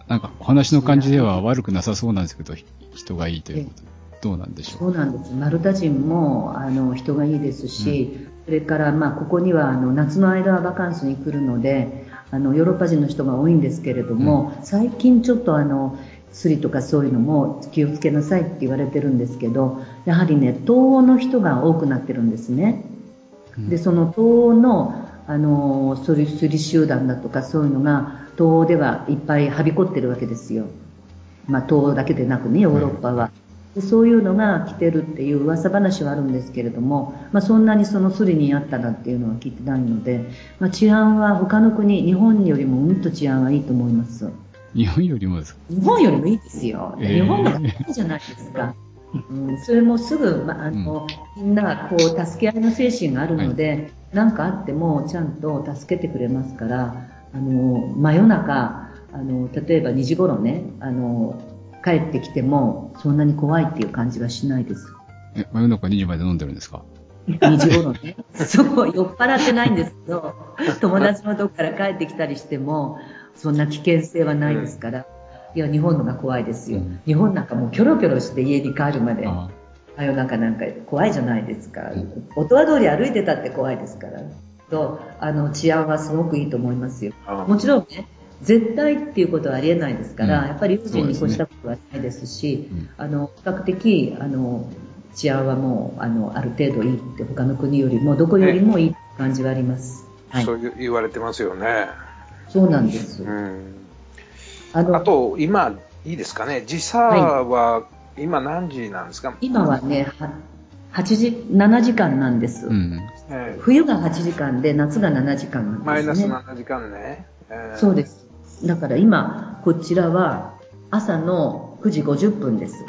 なんかお話の感じでは悪くなさそうなんですけど、人がいいということ。で。どうなんでしょう？そうなんです。マルタ人もあの人がいいですし、うんそれから、まあ、ここにはあの夏の間はバカンスに来るのであのヨーロッパ人の人が多いんですけれども、うん、最近ちょっとあの薬とかそういうのも気をつけなさいって言われてるんですけどやはりね東欧の人が多くなってるんですね、うん、でその東欧のあのスリ集団だとかそういうのが東欧ではいっぱいはびこってるわけですよ、まあ、東欧だけでなくねヨーロッパは。でそういうのが来てるっていう噂話はあるんですけれども、まあ、そんなにそのスリにあったらっていうのは聞いてないので、まあ、治安は他の国、日本よりもうんと治安はいいと思います。日本よりもですか？日本よりもいいですよ。えー、日本がいいじゃないですか。うん、それもすぐ、まあの、うん、みんなこう助け合いの精神があるので、何、はい、かあってもちゃんと助けてくれますから、あの真夜中あの、例えば2時頃ね、あの、帰ってきても、そんなに怖いっていう感じはしないです。え、真夜中2時まで飲んでるんですか？2時頃ね。そう、酔っ払ってないんですけど、友達のとこから帰ってきたりしても、そんな危険性はないですから。いや、日本のが怖いですよ。日本なんかもうキョロキョロして家に帰るまで、あ真夜中なんか怖いじゃないですか。音羽通り歩いてたって怖いですから。と、あの、治安はすごくいいと思いますよ。あもちろんね、絶対っていうことはありえないですから、うんやっぱり友人に越したことはないですし、うんあの、比較的、あの、治安はもう、あの、ある程度いいって、他の国よりも、どこよりもいい感じはあります。はい。そういう言われてますよね。そうなんです。うん。あの、あと、今、いいですかね。時差は、今何時なんですか、今はね、は8時、7時間なんです。うん。え冬が8時間で、夏が7時間なんです、ね。マイナス7時間ね。えーそうです。だから今、こちらは朝の9時50分です。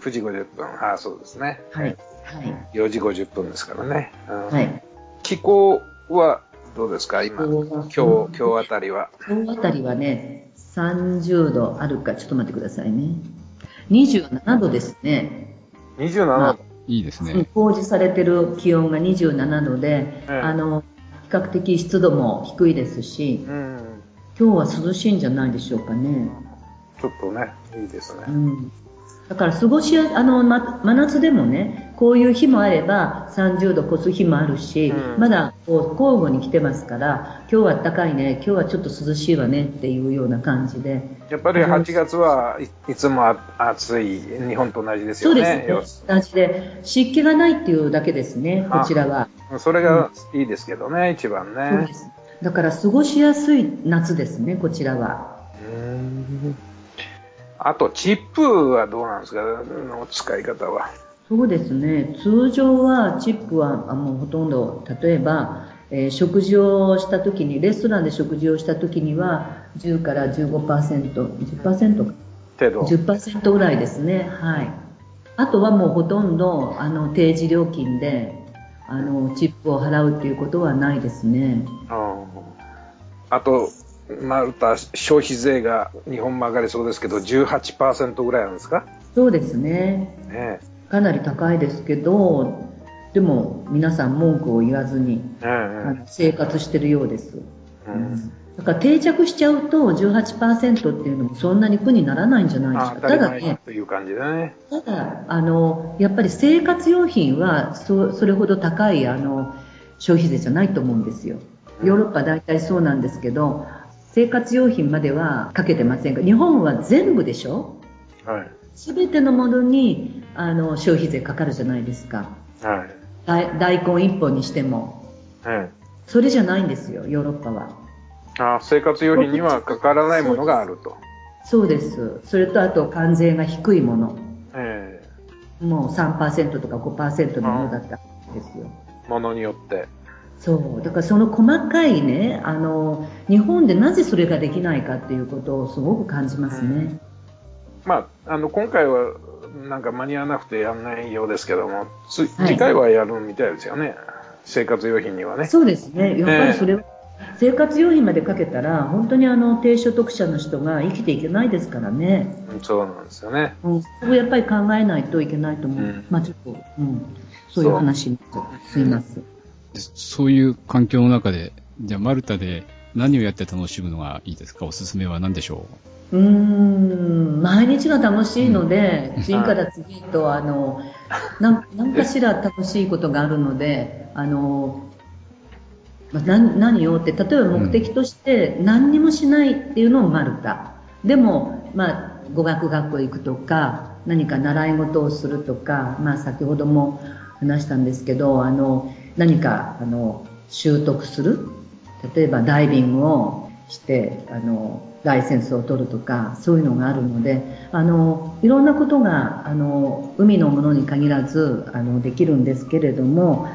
9時50分。ああ、そうですね。はい。はい。4時50分ですからね。うんはい。気候はどうですか？今、気今日、今日あたりは。今日あたりはね、30度あるか、ちょっと待ってくださいね。27度ですね。27まあ度。いいですうんね。表示されてる気温が27度で、ええあの、比較的湿度も低いですし、うん。今日は涼しいんじゃないでしょうかね。ちょっとね、いいですね。うん。だから過ごしや、あの、ま、真夏でもね、こういう日もあれば30度越す日もあるし、うんまだこう交互に来てますから、今日は暖かいね、今日はちょっと涼しいわねっていうような感じで。やっぱり8月はいいつもあ暑い、日本と同じですよそうね。ですね。同じで、湿気がないっていうだけですね、こちらは。よそれがいいですけどね、一番そうねで。す。だから過ごしやすい夏ですね、こちらは。うんあと、チップはどうなんですか？の使い方は。そうですね。通常はチップはあもうほとんど、例えば、えー食事をした時に、レストランで食事をした時には、10から15%、10%か、程度。10%ぐらいですね。はい。あとはもうほとんど、あの、定時料金で、あの、チップを払うっていうことはないですね。うんあと、マルタ消費税が日本も上がりそうですけど、18%ぐらいなんですか？そうですね。ねかなり高いですけど、でも皆さん文句を言わずに、え。えあの生活してるようです。えうんだから定着しちゃうと18%っていうのもそんなに苦にならないんじゃないですか。ただね、前という感じでね。ただ、あの、やっぱり生活用品はそそれほど高いあの消費税じゃないと思うんですよ。ヨーロッパ大体そうなんですけど、生活用品まではかけてませんが、日本は全部でしょ？はい。すべてのものにあの消費税かかるじゃないですか。はい。大大根一本にしても。えそれじゃないんですよ、ヨーロッパは。えあ生活用品にはかからないものがあると。そうです。それとあと関税が低いもの。えもう3%とか5%のものだったんですよ。えものによって。そう。だからその細かいね、あの、日本でなぜそれができないかっていうことをすごく感じますね。まあ、あの、今回は、なんか間に合わなくてやんないようですけども、次回はやるみたいですよね。生活用品にはね。そうですね。やっぱりそれは、生活用品までかけたら、本当にあの、低所得者の人が生きていけないですからね。うんそうなんですよね。うん、そこをやっぱり考えないといけないと思う。うんまあちょっと、うん。そういう話になっちゃってすいません。でそういう環境の中で、じゃあマルタで何をやって楽しむのがいいですか？おすすめは何でしょう？ーん、毎日が楽しいので、次から次へと、あの、なんなんかしら楽しいことがあるので、あの、まあ、何何をって、例えば目的として何にもしないっていうのをマルタ。でも、まあ、語学学校行くとか、何か習い事をするとか、まあ、先ほども話したんですけど、あの、何か、あの、習得する。例えばダイビングをして、あの、ライセンスを取るとか、そういうのがあるので、あの、いろんなことが、あの、海のものに限らず、あの、できるんですけれども、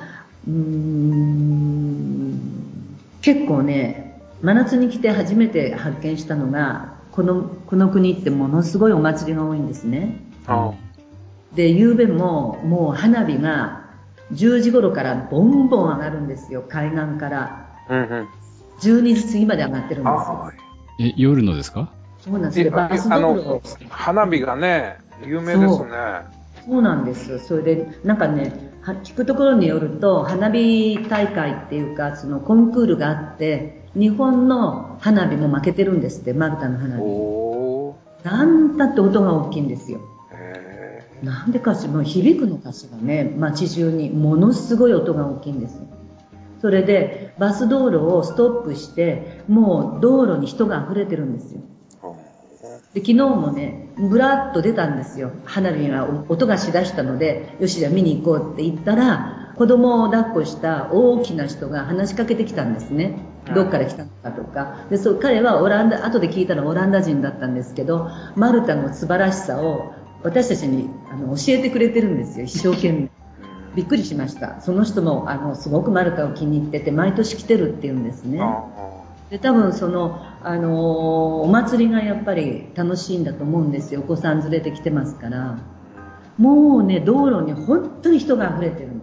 うーん、結構ね、真夏に来て初めて発見したのが、この、この国ってものすごいお祭りが多いんですね。あで、夕べももう花火が10時頃からボンボン上がるんですよ、海岸から。うんうん。12時過ぎまで上がってるんですあよ。え、夜のですか？そうなんですよ。バス花火がね、有名ですね。そうなんです。それで、なんかね、は聞くところによると、花火大会っていうか、そのコンクールがあって、日本の花火も負けてるんですって、マルタの花火。なんだって音が大きいんですよ。へなんでかしら、響くのかしらね、街中に。ものすごい音が大きいんですよ。それで、バス道路をストップして、もう道路に人が溢れてるんですよ。で昨日もね、ぶらっと出たんですよ。花火が音がしだしたので、よしじゃあ見に行こうって言ったら、子供を抱っこした大きな人が話しかけてきたんですね。どっから来たのかとか。で、そう、彼はオランダ、後で聞いたらオランダ人だったんですけど、マルタの素晴らしさを私たちにあの教えてくれてるんですよ、一生懸命。びっくりしました。その人も、あの、すごくマルタを気に入ってて、毎年来てるっていうんですね。あで多分その、あのーお祭りがやっぱり楽しいんだと思うんですよお子さん連れてきてますからもうね道路に本当に人が溢れてるの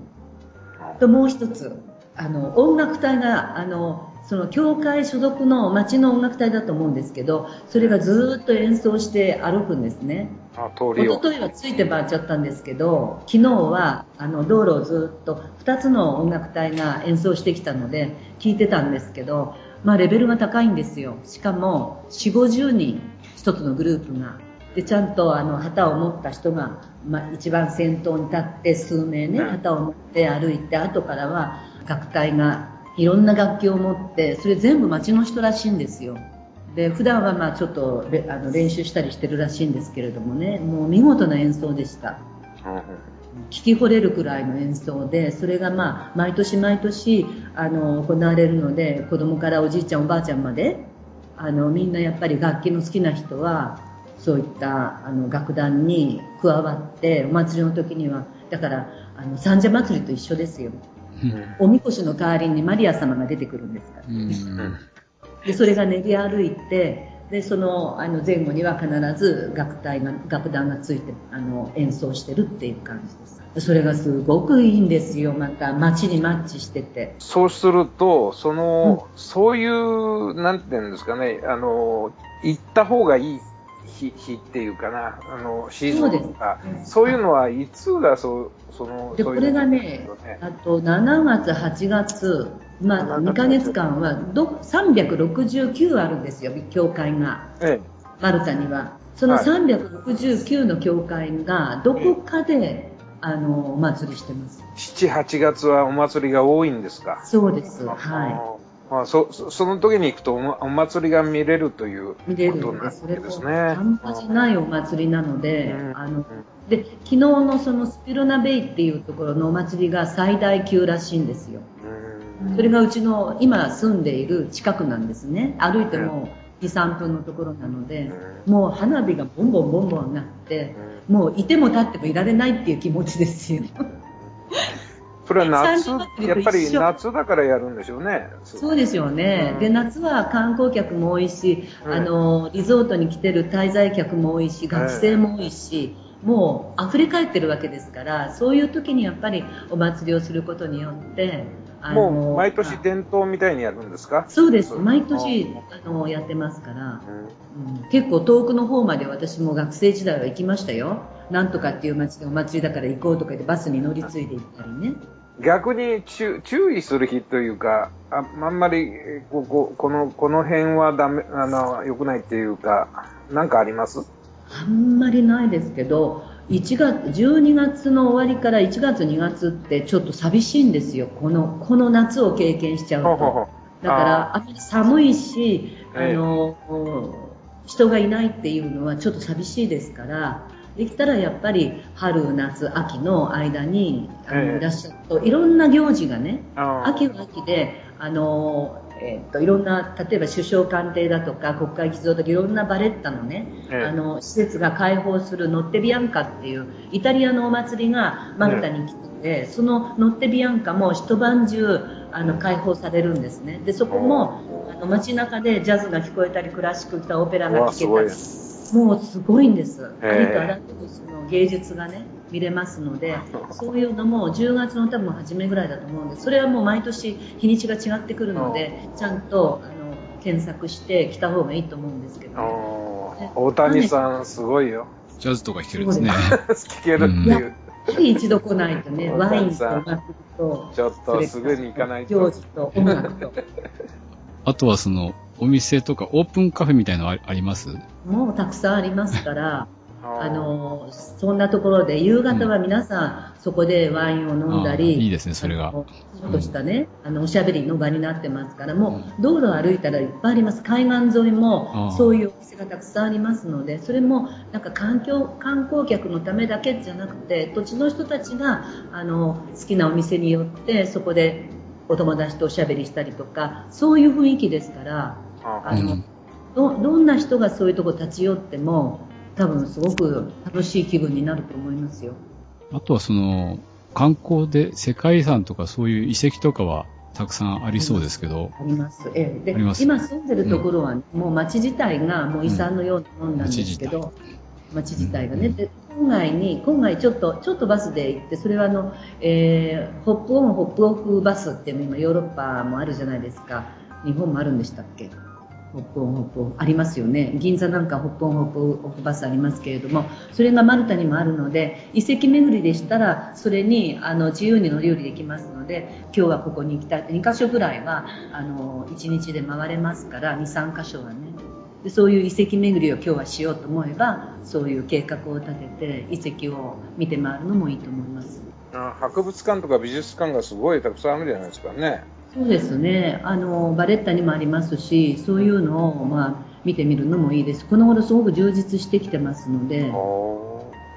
ともう一つあの音楽隊があのその教会所属の町の音楽隊だと思うんですけどそれがずーっと演奏して歩くんですねあ通りを。一昨日はついて回っちゃったんですけど昨日はあの道路をずっと2つの音楽隊が演奏してきたので聞いてたんですけど、まあ、レベルが高いんですよ。しかも4 5 0人1つのグループが。でちゃんとあの旗を持った人が、まあ、一番先頭に立って数名ねうん。旗を持って歩いて後からは楽隊がいろんな楽器を持ってそれ全部町の人らしいんですよで普段はまあちょっとれあの練習したりしてるらしいんですけれどもねもう見事な演奏でした。うんうん聞き惚れるくらいの演奏でそれがまあ毎年毎年あの行われるので子供からおじいちゃんおばあちゃんまであのみんなやっぱり楽器の好きな人はそういったあの楽団に加わってお祭りの時にはだからあの三社祭りと一緒ですよ。おみこしの代わりにマリア様が出てくるんですから。うん。でそれが練り歩いてでそのあの前後には必ず楽隊が楽団がついてあの演奏してるっていう感じです。それがすごくいいんですよ。また街にマッチしてて。そうすると、その、そういう、なんていうんですかね、あの、行った方がいい日日っていうかな、あの、シーズンとか、そういうのはいつがそう、その、でこれがねあと7月8月まあ2ヶ月間はど369あるんですよ教会が。えマルタには。そのはい。369の教会がどこかであのお祭りしてます。え、7、8月はお祭りが多いんですか？そうです。あはい。のまあ、そそその時に行くとお祭りが見れるということになるんです。ね。半端じゃないお祭りなので、うん。あの、で、昨日のそのスピロナベイっていうところのお祭りが最大級らしいんですよ。うん。それがうちの今住んでいる近くなんですね。歩いても2、3分のところなので、もう花火がボンボンボンボンなって、もういても立ってもいられないっていう気持ちですよ。それは夏やっぱり夏だからやるんでしょうね。そうですよね、うん。で夏は観光客も多いし、うん。あのリゾートに来てる滞在客も多いし学生も多いし、もう溢れ返ってるわけですからそういう時にやっぱりお祭りをすることによってもう毎年伝統みたいにやるんですか？そうです。毎う。年ん。あのやってますから、うん。うん。結構遠くの方まで私も学生時代は行きましたよ。なんとかっていう街でお祭りだから行こうとか言ってバスに乗り継いで行ったりね。逆に注注意する日というか、ああんまりえーこここのこの辺はダメあの良くないっていうか、なんかあります？あんまりないですけど、1月、12月の終わりから1月、2月ってちょっと寂しいんですよ。この、この夏を経験しちゃうと。だから、あまり寒いし、あえ。えの、人がいないっていうのはちょっと寂しいですから、できたらやっぱり春、夏、秋の間にあの、ええ。いらっしゃると、いろんな行事がね、秋は秋で、あの、えっといろんな、例えば首相官邸だとか国会議事堂とかいろんなバレッタのね、ええ。あの施設が開放するノッテビアンカっていうイタリアのお祭りがマルタに来てて、そのノッテビアンカも一晩中あの開放されるんですね。でそこもあの街中でジャズが聞こえたりクラシック歌オペラが聴けたりもうすごいんです。ええありとあらゆるその芸術がね見れますので、そういうのも10月の多分初めぐらいだと思うんで、それはもう毎年日にちが違ってくるので、ちゃんとあの検索して来た方がいいと思うんですけど、ね、大谷さんすごいよ。ジャズとか弾けるんですね。聞 けるっていう。やっぱり一度来ないとね、ワインと音楽と、ちょっとすぐに行かないと。行事と音楽と。あとはその、お店とかオープンカフェみたいなのあります？もうたくさんありますから、あの、そんなところで、夕方は皆さん、そこでワインを飲んだり、いいですね、それが。ちょっとしたね、あの、おしゃべりの場になってますから、もう、道路を歩いたらいっぱいあります。海岸沿いも、そういうお店がたくさんありますので、それも、なんか環境、観光客のためだけじゃなくて、土地の人たちが、あの、好きなお店によって、そこでお友達とおしゃべりしたりとか、そういう雰囲気ですから、あの、ど、どんな人がそういうとこ立ち寄っても、多分すごく楽しい気分になると思いますよ。あとはその、観光で世界遺産とかそういう遺跡とかはたくさんありそうですけど。あります。ええ。で、今住んでるところは、もう街自体がもう遺産のようなもんなんですけど、うん、街自体がね。で、郊外に、郊外ちょっと、ちょっとバスで行って、それはあの、えー、 hop on, hop off バスって今ヨーロッパもあるじゃないですか。日本もあるんでしたっけ？ hop on hop ありますよね。銀座なんか hop on hop off バスありますけれども、それがマルタにもあるので、遺跡巡りでしたら、それにあの自由に乗り降りできますので、今日はここに行きたい。2箇所ぐらいは、あの、1日で回れますから、2、3箇所はね。でそういう遺跡巡りを今日はしようと思えば、そういう計画を立てて、遺跡を見て回るのもいいと思います。博物館とか美術館がすごいたくさんあるじゃないですかね。そうですね。あの、バレッタにもありますし、そういうのを、まあ、見てみるのもいいです。この頃すごく充実してきてますので、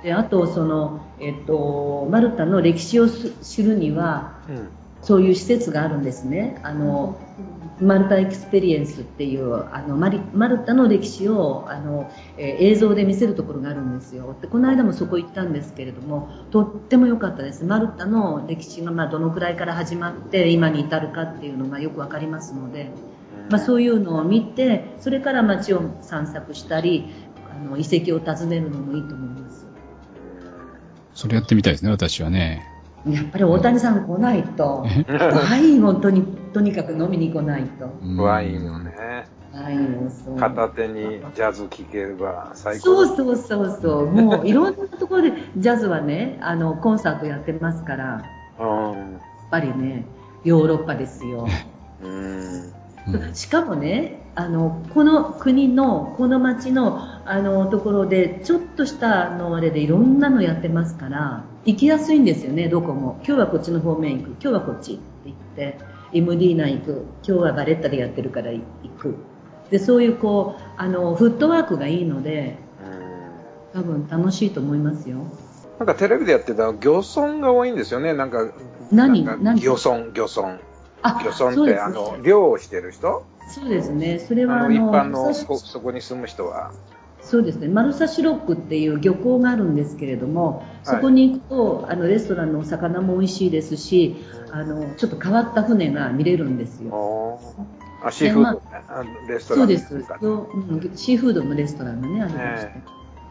であと、その、えっと、マルタの歴史を知るには、うん、そういう施設があるんですね。あの、Malta Experience っていうあのマリマルタの歴史をあの、えー、映像で見せるところがあるんですよ。でこの間もそこ行ったんですけれどもとっても良かったです。マルタの歴史がまあどのくらいから始まって今に至るかっていうのがよく分かりますので、まあ、そういうのを見てそれから街を散策したりあの遺跡を訪ねるのもいいと思います。それやってみたいですね私はね。やっぱり大谷さん来ないと、ワインをとにとにかく飲みに来ないと。ワインをね。ワインをそう。片手にジャズ聴ければ最高。そうそうそうそう。もういろんなところでジャズはね、あの、コンサートやってますから、うん、やっぱりね、ヨーロッパですよ。うんしかもね、あの、この国の、この町の、あの、ところで、ちょっとしたのあれでいろんなのやってますから、行きやすいんですよね、どこも。今日はこっちの方面行く、今日はこっちって言って、MD ナ行く、今日はバレッタでやってるから行く。で、そういうこう、あの、フットワークがいいので、多分楽しいと思いますよ。なんかテレビでやってた漁村が多いんですよね、なんか。何？何？漁村、漁村。漁村って、あの、漁をしてる人？そうですね。それはあの、一般のそこに住む人は。そうですね。マルサシロックっていう漁港があるんですけれども、そこに行くと、はい、あの、レストランのお魚も美味しいですし、あの、ちょっと変わった船が見れるんですよ。あ、シーフード、ね、まあ、レストラン、ね、そうです、うん。シーフードのレストランがね、ありまして。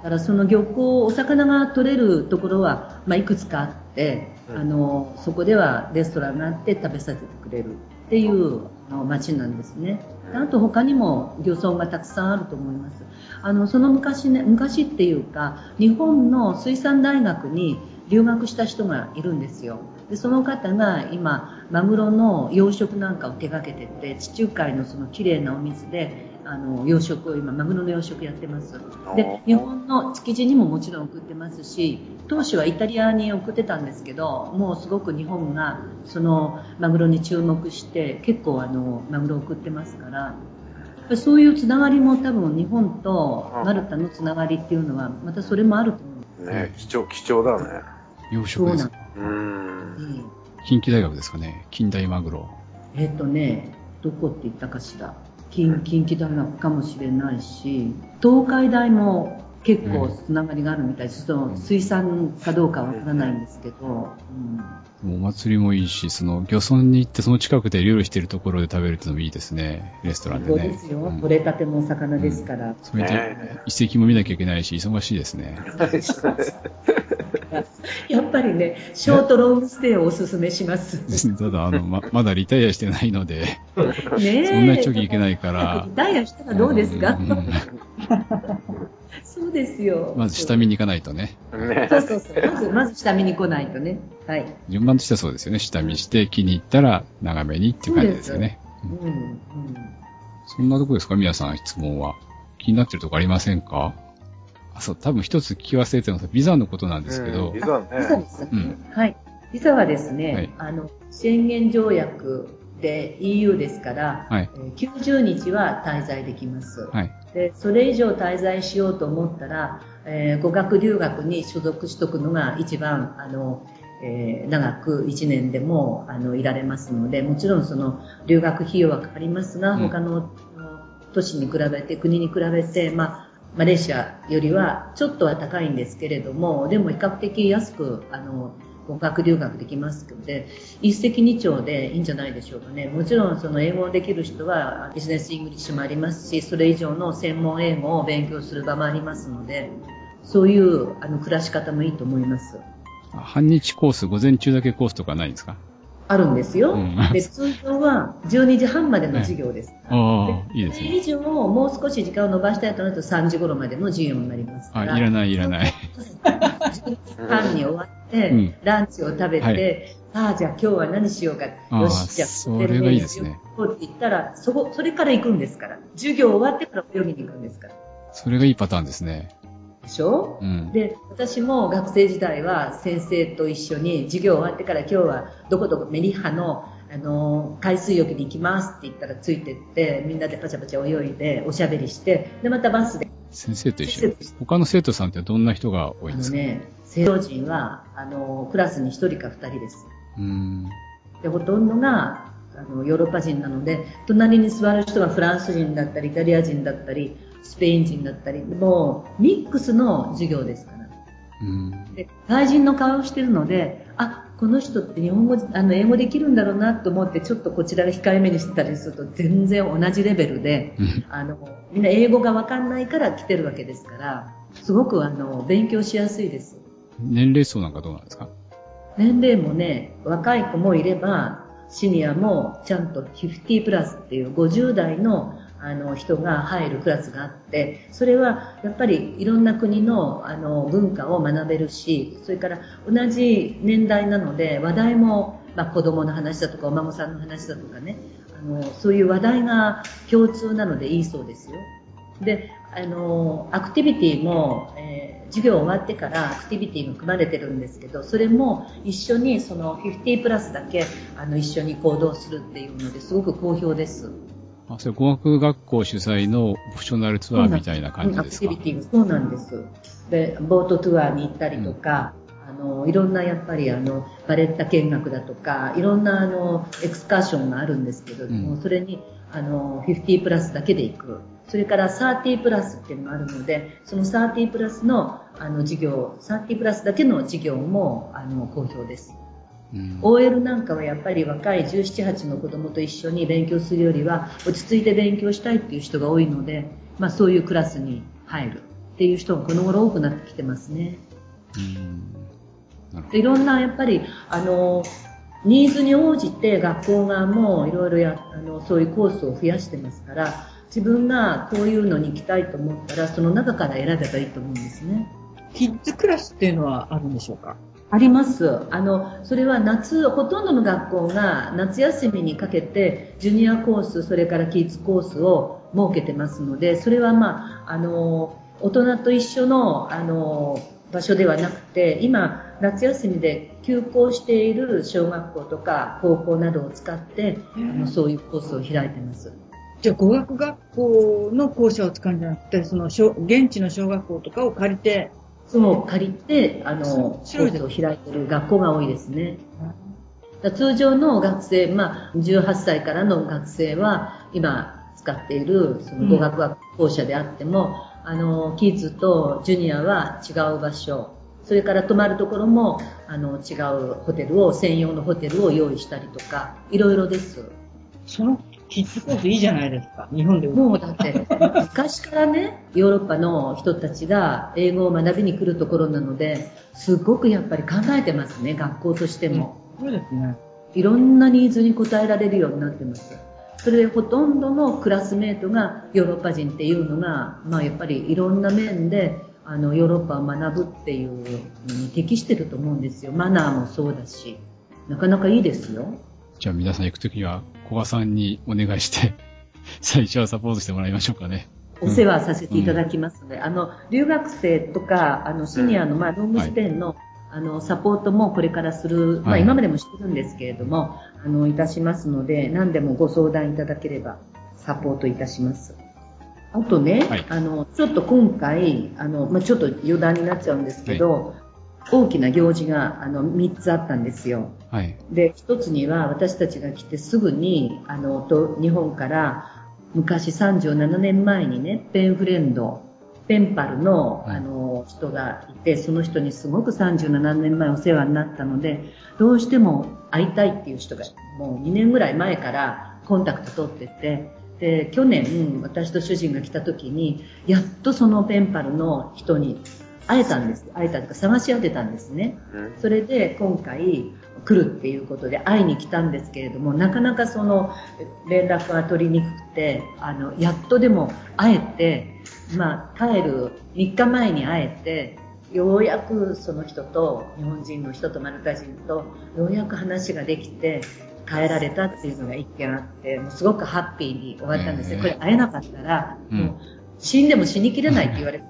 だからその漁港、お魚が取れるところは、まあ、いくつかあって、うん、あの、そこではレストランがあって食べさせてくれるっていう町なんですね。あと他にも漁村がたくさんあると思います。あの、その昔ね、昔っていうか、日本の水産大学に留学した人がいるんですよ。で、その方が今、マグロの養殖なんかを手掛けてて、地中海のその綺麗なお水で、あの、養殖を今、マグロの養殖やってます。で、日本の築地にももちろん送ってますし、当初はイタリアに送ってたんですけど、もうすごく日本がそのマグロに注目して、結構あの、マグロを送ってますから、そういうつながりも多分日本とマルタのつながりっていうのは、またそれもあると思う。ね貴重、貴重だね。養殖ですか？うん。近畿大学ですかね？近代マグロ。えっ、とね、どこって言ったかしら。近近畿大学かもしれないし、東海大も結構つながりがあるみたいです。その水産かどうかわからないんですけど。うん、お祭りもいいし、その漁村に行ってその近くで料理してるところで食べるってのもいいですね。レストランでね。そうですよ。うん、取れたてのお魚ですから。うん、それで遺跡も見なきゃいけないし、忙しいですね。やっぱりね、ショートロングステイをおすすめします。ただ、あの、ま、まだリタイアしてないので、ねそんなに長期いけないから。リタイアしたらどうですか、そうですよ。まず下見に行かないとね。そうそうそう。まず、まず下見に来ないとね。はい。順番としてはそうですよね。下見して、気に入ったら長めにっていう感じですよね。うん。うん、そんなとこですか？皆さん質問は。気になってるとこありませんか？あ、そう、多分一つ聞き忘れてるのはビザのことなんですけど。ビザね。ビザですね。うん。はい。ビザはですね、はい、あの、宣言条約で EU ですから、はい、90日は滞在できます。はい。で、それ以上滞在しようと思ったら、えー、語学留学に所属しとくのが一番、あの、えー、長く1年でもあのいられますので、もちろんその留学費用はかかりますが、うん、他の都市に比べて、国に比べて、まあ、マレーシアよりはちょっとは高いんですけれども、でも比較的安く、あの、語学留学できますので、一石二鳥でいいんじゃないでしょうかね。もちろんその英語できる人は business English もありますし、それ以上の専門英語を勉強する場もありますので、そういうあの暮らし方もいいと思います。半日コース、午前中だけコースとかないんですか？あるんですよ。うん、で、通常は12時半までの授業です。ああ、いいで以上、もう少し時間を延ばしたいとなると3時頃までの授業になりますあ、いらない、いらない。12時半に終わって、うん、ランチを食べて、はい、ああ、じゃあ今日は何しようか。よし、じゃあ、それがいいですね。って言ったら、そこ、それから行くんですから。授業終わってから泳ぎに行くんですから。それがいいパターンですね。でしょ、うん、で、私も学生時代は先生と一緒に授業終わってから今日はどこどこメリハのあの、海水浴に行きますって言ったらついてって、みんなでパチャパチャ泳いで、おしゃべりして、で、またバスで。先生と一緒に。他の生徒さんってどんな人が多いんですか？ね、生徒人は、あの、クラスに1人か2人です。うん。で、ほとんどが、あの、ヨーロッパ人なので、隣に座る人はフランス人だったり、イタリア人だったり、スペイン人だったり、もうミックスの授業ですから。うん、で外人の顔をしてるので、あ、この人って日本語、あの、英語できるんだろうなと思って、ちょっとこちらが控えめにしてたりすると、全然同じレベルで、あの、みんな英語がわかんないから来てるわけですから、すごくあの、勉強しやすいです。年齢層なんかどうなんですか？年齢もね、若い子もいれば、シニアもちゃんと50プラスっていう50代のあの人が入るクラスがあってそれはやっぱりいろんな国のあの文化を学べるしそれから同じ年代なので話題も、まあ、子供の話だとかお孫さんの話だとかねあのそういう話題が共通なのでいいそうですよであのアクティビティも、えー、授業終わってからアクティビティが組まれてるんですけどそれも一緒にその50プラスだけあの一緒に行動するっていうのですごく好評です。あ、それ語学学校主催のオプショナルツアーみたいな感じですか？アクティビティそうなんです。で、ボートツアーに行ったりとか、うん、あの、いろんなやっぱりあの、バレッタ見学だとか、いろんなあの、エクスカーションがあるんですけども、うん、それに、あの、50プラスだけで行く。それから30プラスっていうのがあるので、その30プラスの、あの、授業、30プラスだけの授業も、あの、好評です。うん、OL なんかはやっぱり若い17、8の子供と一緒に勉強するよりは落ち着いて勉強したいっていう人が多いので、まあ、そういうクラスに入る。っていう人がこの頃多くなってきてますね。うん、いろんなやっぱりあのニーズに応じて学校側もいろいろやあのそういうコースを増やしてますから自分がこういうのに行きたいと思ったらその中から選べばいいと思うんですね。キッズクラスっていうのはあるんでしょうか？あります。あの、それは夏、ほとんどの学校が夏休みにかけて、ジュニアコース、それからキッズコースを設けてますので、それはまあ、あの、大人と一緒の、あの、場所ではなくて、今、夏休みで休校している小学校とか高校などを使って、あのそういうコースを開いてます。じゃあ語学学校の校舎を使うんじゃなくて、その現地の小学校とかを借りてそう借りて、あの、コースを開いてる学校が多いですね。通常の学生、まあ、18歳からの学生は、今使っているその語学学校舎であっても、あの、キッズとジュニアは違う場所、それから泊まるところも、あの、違うホテルを、専用のホテルを用意したりとか、いろいろです。そのキッズコースいいじゃないですか、日本でもうだって、昔からね、ヨーロッパの人たちが英語を学びに来るところなので、すごくやっぱり考えてますね、学校としても。そうですね。いろんなニーズに応えられるようになってます。それでほとんどのクラスメートがヨーロッパ人っていうのが、まあやっぱりいろんな面で、あの、ヨーロッパを学ぶっていうのに適してると思うんですよ。マナーもそうだし。なかなかいいですよ。じゃあ皆さん行くときは、古賀さんにお願いして、最初はサポートしてもらいましょうかね。お世話させていただきますので、うん、あの、留学生とか、あの、シニアの、まあ、ロングステイの、はいあの、サポートもこれからする、まあ今までもしてるんですけれども、はい、あの、いたしますので、何でもご相談いただければサポートいたします。あとね、はい、あの、ちょっと今回、あの、まあ、ちょっと余談になっちゃうんですけど、はい、大きな行事が、あの、3つあったんですよ。はい。で、1つには私たちが来てすぐに、あの、と日本から、昔37年前にね、ペンフレンド、ペンパルの、あの、人がいて、その人にすごく37年前お世話になったので、どうしても会いたいっていう人が、もう2年ぐらい前からコンタクト取ってて、で、去年、私と主人が来た時に、やっとそのペンパルの人に会えたんです。会えたとか探し当てたんですね。それで今回来るっていうことで会いに来たんですけれども、なかなかその連絡が取りにくくて、あの、やっとでも会えて、まあ、帰る3日前に会えて、ようやくその人と、日本人の人とマルタ人と、ようやく話ができて、帰られたっていうのが一件あって、もうすごくハッピーに終わったんですよ。これ会えなかったら、もう死んでも死にきれないって言われて、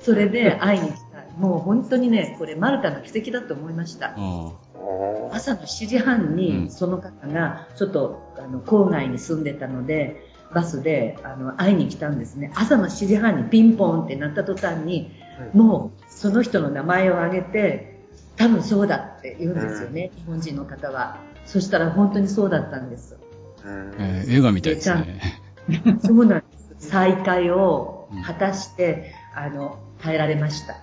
それで会いに来た。もう本当にね、これマルタの奇跡だと思いました。朝の7時半にその方がちょっとあの郊外に住んでたので、バスであの会いに来たんですね。朝の7時半にピンポンってなった途端に、もうその人の名前を挙げて、多分そうだって言うんですよね、日本人の方は。そしたら本当にそうだったんです。えー、映画みたいですね。そうなんです。再会を果たして、うん、あの、耐えられました。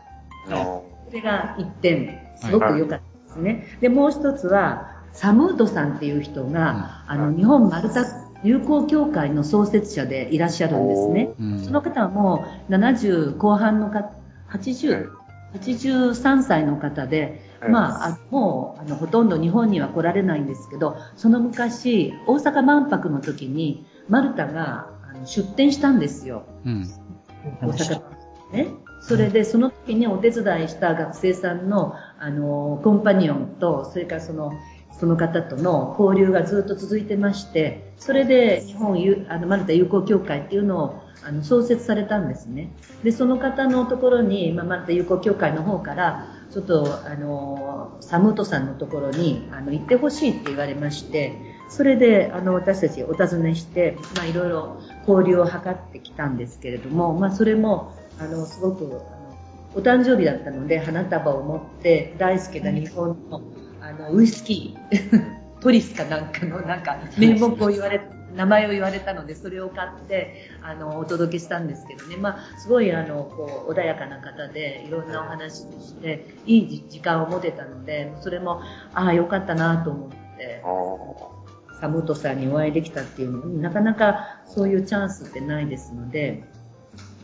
それが一点、すごく良かったですね。はい、で、もう一つは、サムートさんっていう人が、うん、あの、日本マルタ友好協会の創設者でいらっしゃるんですね。うん、その方はもう70後半のか、80、83歳の方で、まあ、もうあのほとんど日本には来られないんですけど、その昔、大阪万博の時に、マルタがあの出店したんですよ。うん、大阪ね。それで、その時にお手伝いした学生さんの、あの、コンパニオンと、それからその、その方との交流がずっと続いてまして、それで日本あのマルタ友好協会っていうのをあの創設されたんですね。で、その方のところに、まあ、マルタ友好協会の方から、ちょっと、あの、サムートさんのところに、あの、行ってほしいって言われまして、それで、あの、私たちお尋ねして、まあ、いろいろ交流を図ってきたんですけれども、まあ、それも、あの、すごく、お誕生日だったので、花束を持って、大好きな日本の、あの、ウイスキー、トリスかなんかの、なんか、名目を言われて、名前を言われたので、それを買って、あの、お届けしたんですけどね。まあ、すごい、あの、こう、穏やかな方で、いろんなお話をして、いい時間を持てたので、それも、ああ、よかったなと思って、サムートさんにお会いできたっていうのなかなかそういうチャンスってないですので、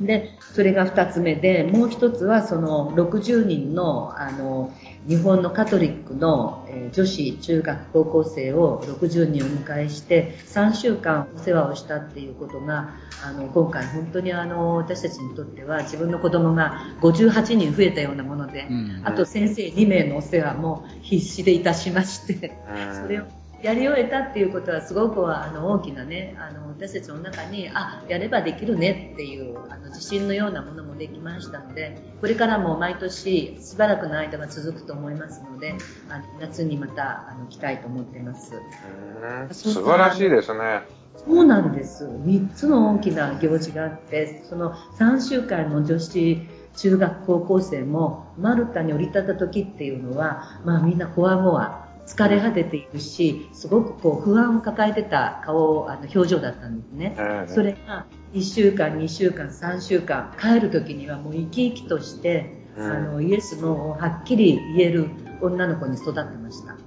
で、それが二つ目で、もう一つはその60人の、あの、日本のカトリックの、えー、女子中学高校生を60人お迎えして3週間お世話をしたっていうことがあの今回本当にあの私たちにとっては自分の子供が58人増えたようなもので、うん、あと先生2名のお世話も必死でいたしましてそれをやり終えたっていうことはすごくあの大きなね、あの私たちの中に、あ、やればできるねっていうあの自信のようなものもできましたので、これからも毎年しばらくの間が続くと思いますので、あの夏にまたあの来たいと思ってます。素晴らしいですね。そうなんです。3つの大きな行事があって、その3週間の女子中学高校生もマルタに降り立った時っていうのは、まあみんなこわごわ疲れ果てているし、すごくこう不安を抱えてた顔、あの表情だったんですね。それが1週間、2週間、3週間、帰る時にはもう生き生きとして、うんあの、イエス、ノーをはっきり言える女の子に育ってました。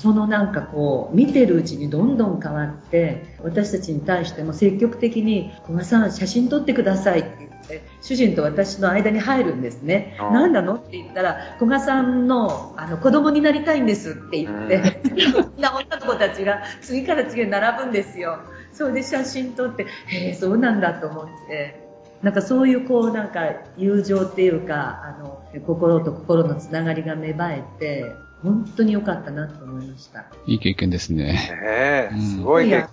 そのなんかこう、見てるうちにどんどん変わって、私たちに対しても積極的に、古賀さん写真撮ってくださいって言って、主人と私の間に入るんですね。何なの？って言ったら、古賀さんのあの子供になりたいんですって言って、みんな 女の子たちが次から次へ並ぶんですよ。それで写真撮って、へえ、そうなんだと思って。なんかそういうこうなんか友情っていうか、あの、心と心のつながりが芽生えて、本当に良かったなと思いました。いい経験ですね。ねえう、んすごいねいや。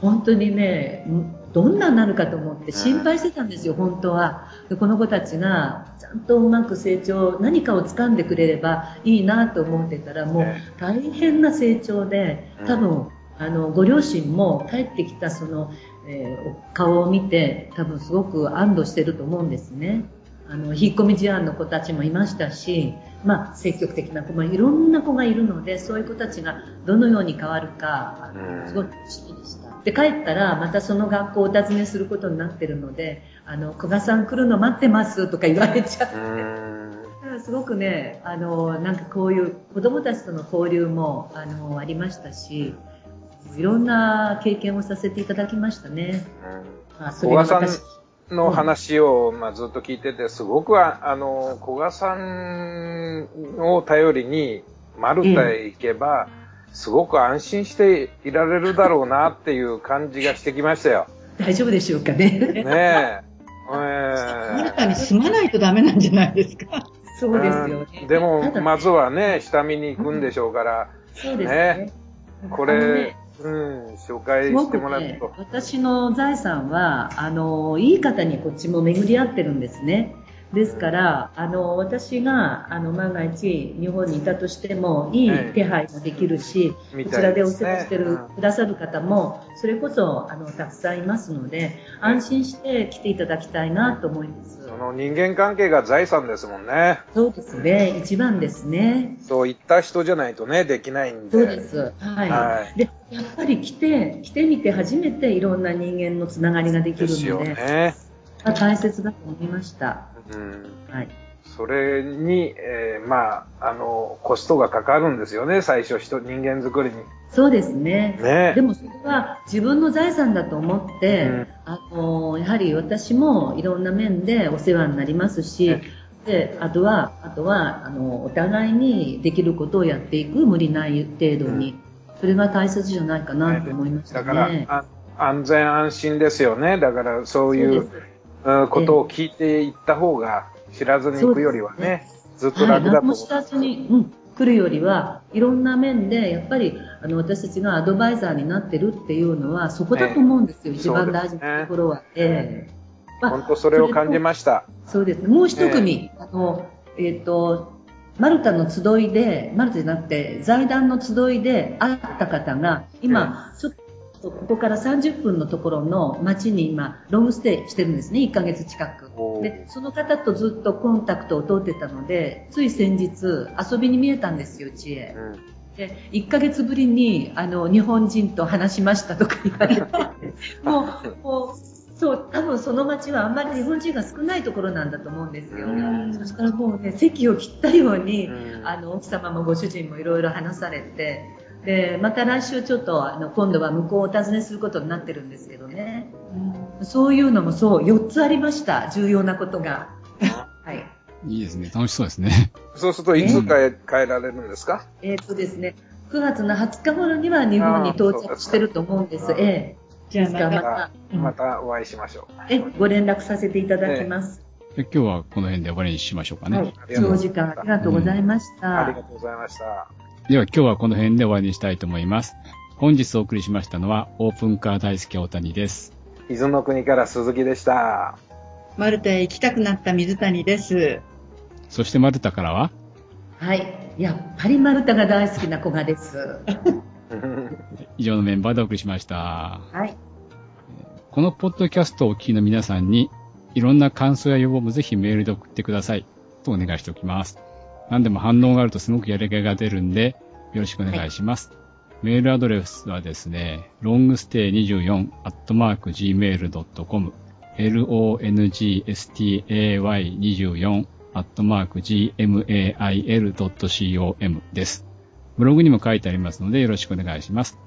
本当にね、んどんなになるかと思って心配してたんですよ、本当は。でこの子たちがちゃんとうまく成長、何かを掴んでくれればいいなと思ってたら、もうね大変な成長で、多分、あの、ご両親も帰ってきたその、えーお顔を見て、多分すごく安堵してると思うんですね。あの、引っ込み思案の子たちもいましたし、まあ、積極的な子もいろんな子がいるので、そういう子たちがどのように変わるか、すごい楽しみでした。で、帰ったら、またその学校をお尋ねすることになってるので、あの、古賀さん来るの待ってますとか言われちゃって。すごくね、あの、なんかこういう子供たちとの交流も、あの、ありましたし、いろんな経験をさせていただきましたね。まあ、それが古賀私さんの話を、まあ、ずっと聞いてて、すごくあ、あの、古賀さんを頼りに、マルタへ行けば、すごく安心していられるだろうなっていう感じがしてきましたよ。大丈夫でしょうかね。ねえ。マルタに住まないとダメなんじゃないですか。そうですよね。うんでもまずはね、下見に行くんでしょうから、そうですねね。これね、うん、紹介してもらうねと。、私の財産は、あの、いい方にこっちも巡り合ってるんですね。ですから、あの、私が、あの、万が一、日本にいたとしても、いいええ手配もできるし、みこちらでお世話してる、うんくださる方も、それこそ、あの、たくさんいますので、安心して来ていただきたいなと思います。その人間関係が財産ですもんね。そうですね。一番ですね。そういった人じゃないとね、できないんで。そうです。はい。はいで、やっぱり来て、来てみて初めていろんな人間のつながりができるですよので、ね。まあ大切だと思いました。うん。はい。それに、えーまあ、あの、コストがかかるんですよね、最初、人、人間作りに。そうですね。ねでもそれは自分の財産だと思って、うんあの、やはり私もいろんな面でお世話になりますし、ねで、あとは、あとは、あの、お互いにできることをやっていく、無理ない程度に。それが大切じゃないかなと思いましただね。から、あ安全安心ですよね。だから、そういそうううんことを聞いていった方が、知らずに行くよりはね、ずっと楽だとはい、思う。何も知らずに、うん、来るよりは、いろんな面で、やっぱり、あの、私たちがアドバイザーになってるっていうのは、そこだと思うんですよ、ええ一番大事なところは。ええまあ本当それを感じました。そうですね。もう一組、あの、えっ、と、マルタの集いで、マルタじゃなくて、財団の集いで会った方が、今、ちょっと、ここから30分のところの町に今、ロングステイしてるんですね、1ヶ月近く。で、その方とずっとコンタクトを取ってたので、つい先日、遊びに見えたんですよ、うちへ。うん。で、1ヶ月ぶりに、あの、日本人と話しましたとか言われて、もう、もう、そう、多分その町はあんまり日本人が少ないところなんだと思うんですよ。うん。そしたらもうね、席を切ったように、うん。あの、奥様もご主人もいろいろ話されて、で、また来週ちょっと、あの、今度は向こうをお尋ねすることになってるんですけどね。そういうのもそう、4つありました、重要なことが。はい。いいですね。楽しそうですね。そうすると、いつ帰帰られるんですか？えっ、とですね、9月の20日頃には日本に到着してると思うんです。ええ。じゃあまた、また、またお会いしましょう。え、ご連絡させていただきます。で今日はこの辺で終わりにしましょうかね。はいあり。がとう長時間ありがとうございました。ありがとうございました。では今日はこの辺で終わりにしたいと思います。本日お送りしましたのはオープンカー大好き大谷です。伊豆の国から鈴木でした。マルタへ行きたくなった水谷です。そしてマルタからは？はい。やっぱりマルタが大好きな子がです。以上のメンバーでお送りしました。はい。このポッドキャストをお聞きの皆さんに、いろんな感想や要望もぜひメールで送ってください。とお願いしておきます。何でも反応があるとすごくやりがいが出るんで、よろしくお願いします。メールアドレスはですね、longstay24 アットマーク gmail.com longstay24 アットマーク gmail.com です。ブログにも書いてありますのでよろしくお願いします。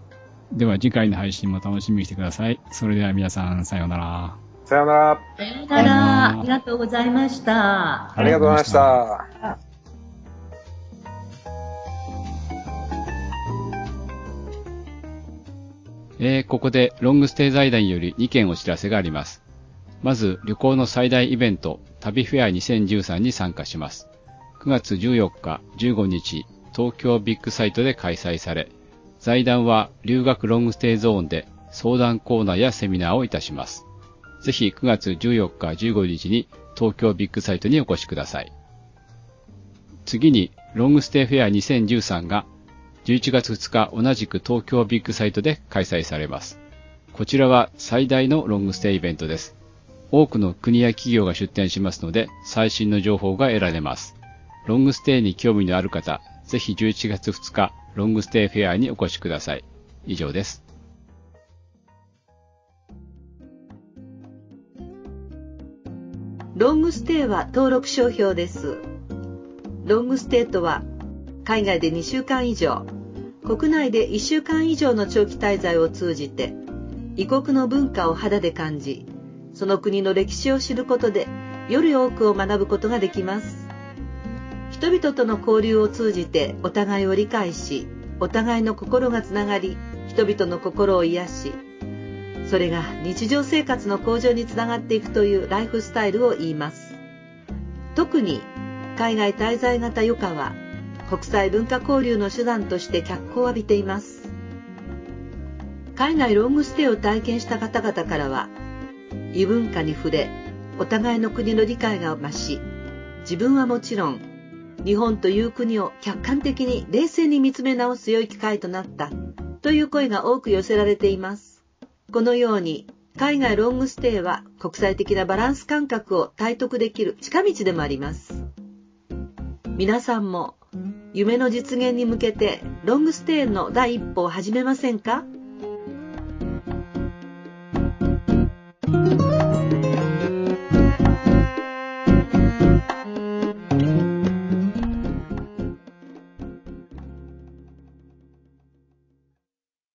では次回の配信も楽しみにしてください。それでは皆さん、さようなら。さようなら。さようなら。ありがとうございました。ありがとうございました。えー、ここでロングステイ財団より2件お知らせがあります。まず、旅行の最大イベント、旅フェア2013に参加します。9月14日、15日、東京ビッグサイトで開催され、財団は留学ロングステイゾーンで相談コーナーやセミナーをいたします。ぜひ9月14日、15日に東京ビッグサイトにお越しください。次に、ロングステイフェア2013が11月2日同じく東京ビッグサイトで開催されます。こちらは最大のロングステイイベントです。多くの国や企業が出展しますので、最新の情報が得られます。ロングステイに興味のある方、ぜひ11月2日、ロングステイフェアにお越しください。以上です。ロングステイは登録商標です。ロングステイとは、海外で2週間以上、国内で1週間以上の長期滞在を通じて、異国の文化を肌で感じ、その国の歴史を知ることで、より多くを学ぶことができます。人々との交流を通じてお互いを理解し、お互いの心がつながり、人々の心を癒し、それが日常生活の向上につながっていくというライフスタイルを言います。特に海外滞在型余暇は国際文化交流の手段として脚光を浴びています。海外ロングステイを体験した方々からは異文化に触れ、お互いの国の理解が増し、自分はもちろん、日本という国を客観的に冷静に見つめ直す良い機会となったという声が多く寄せられています。このように、海外ロングステイは国際的なバランス感覚を体得できる近道でもあります。皆さんも夢の実現に向けてロングステイの第一歩を始めませんか？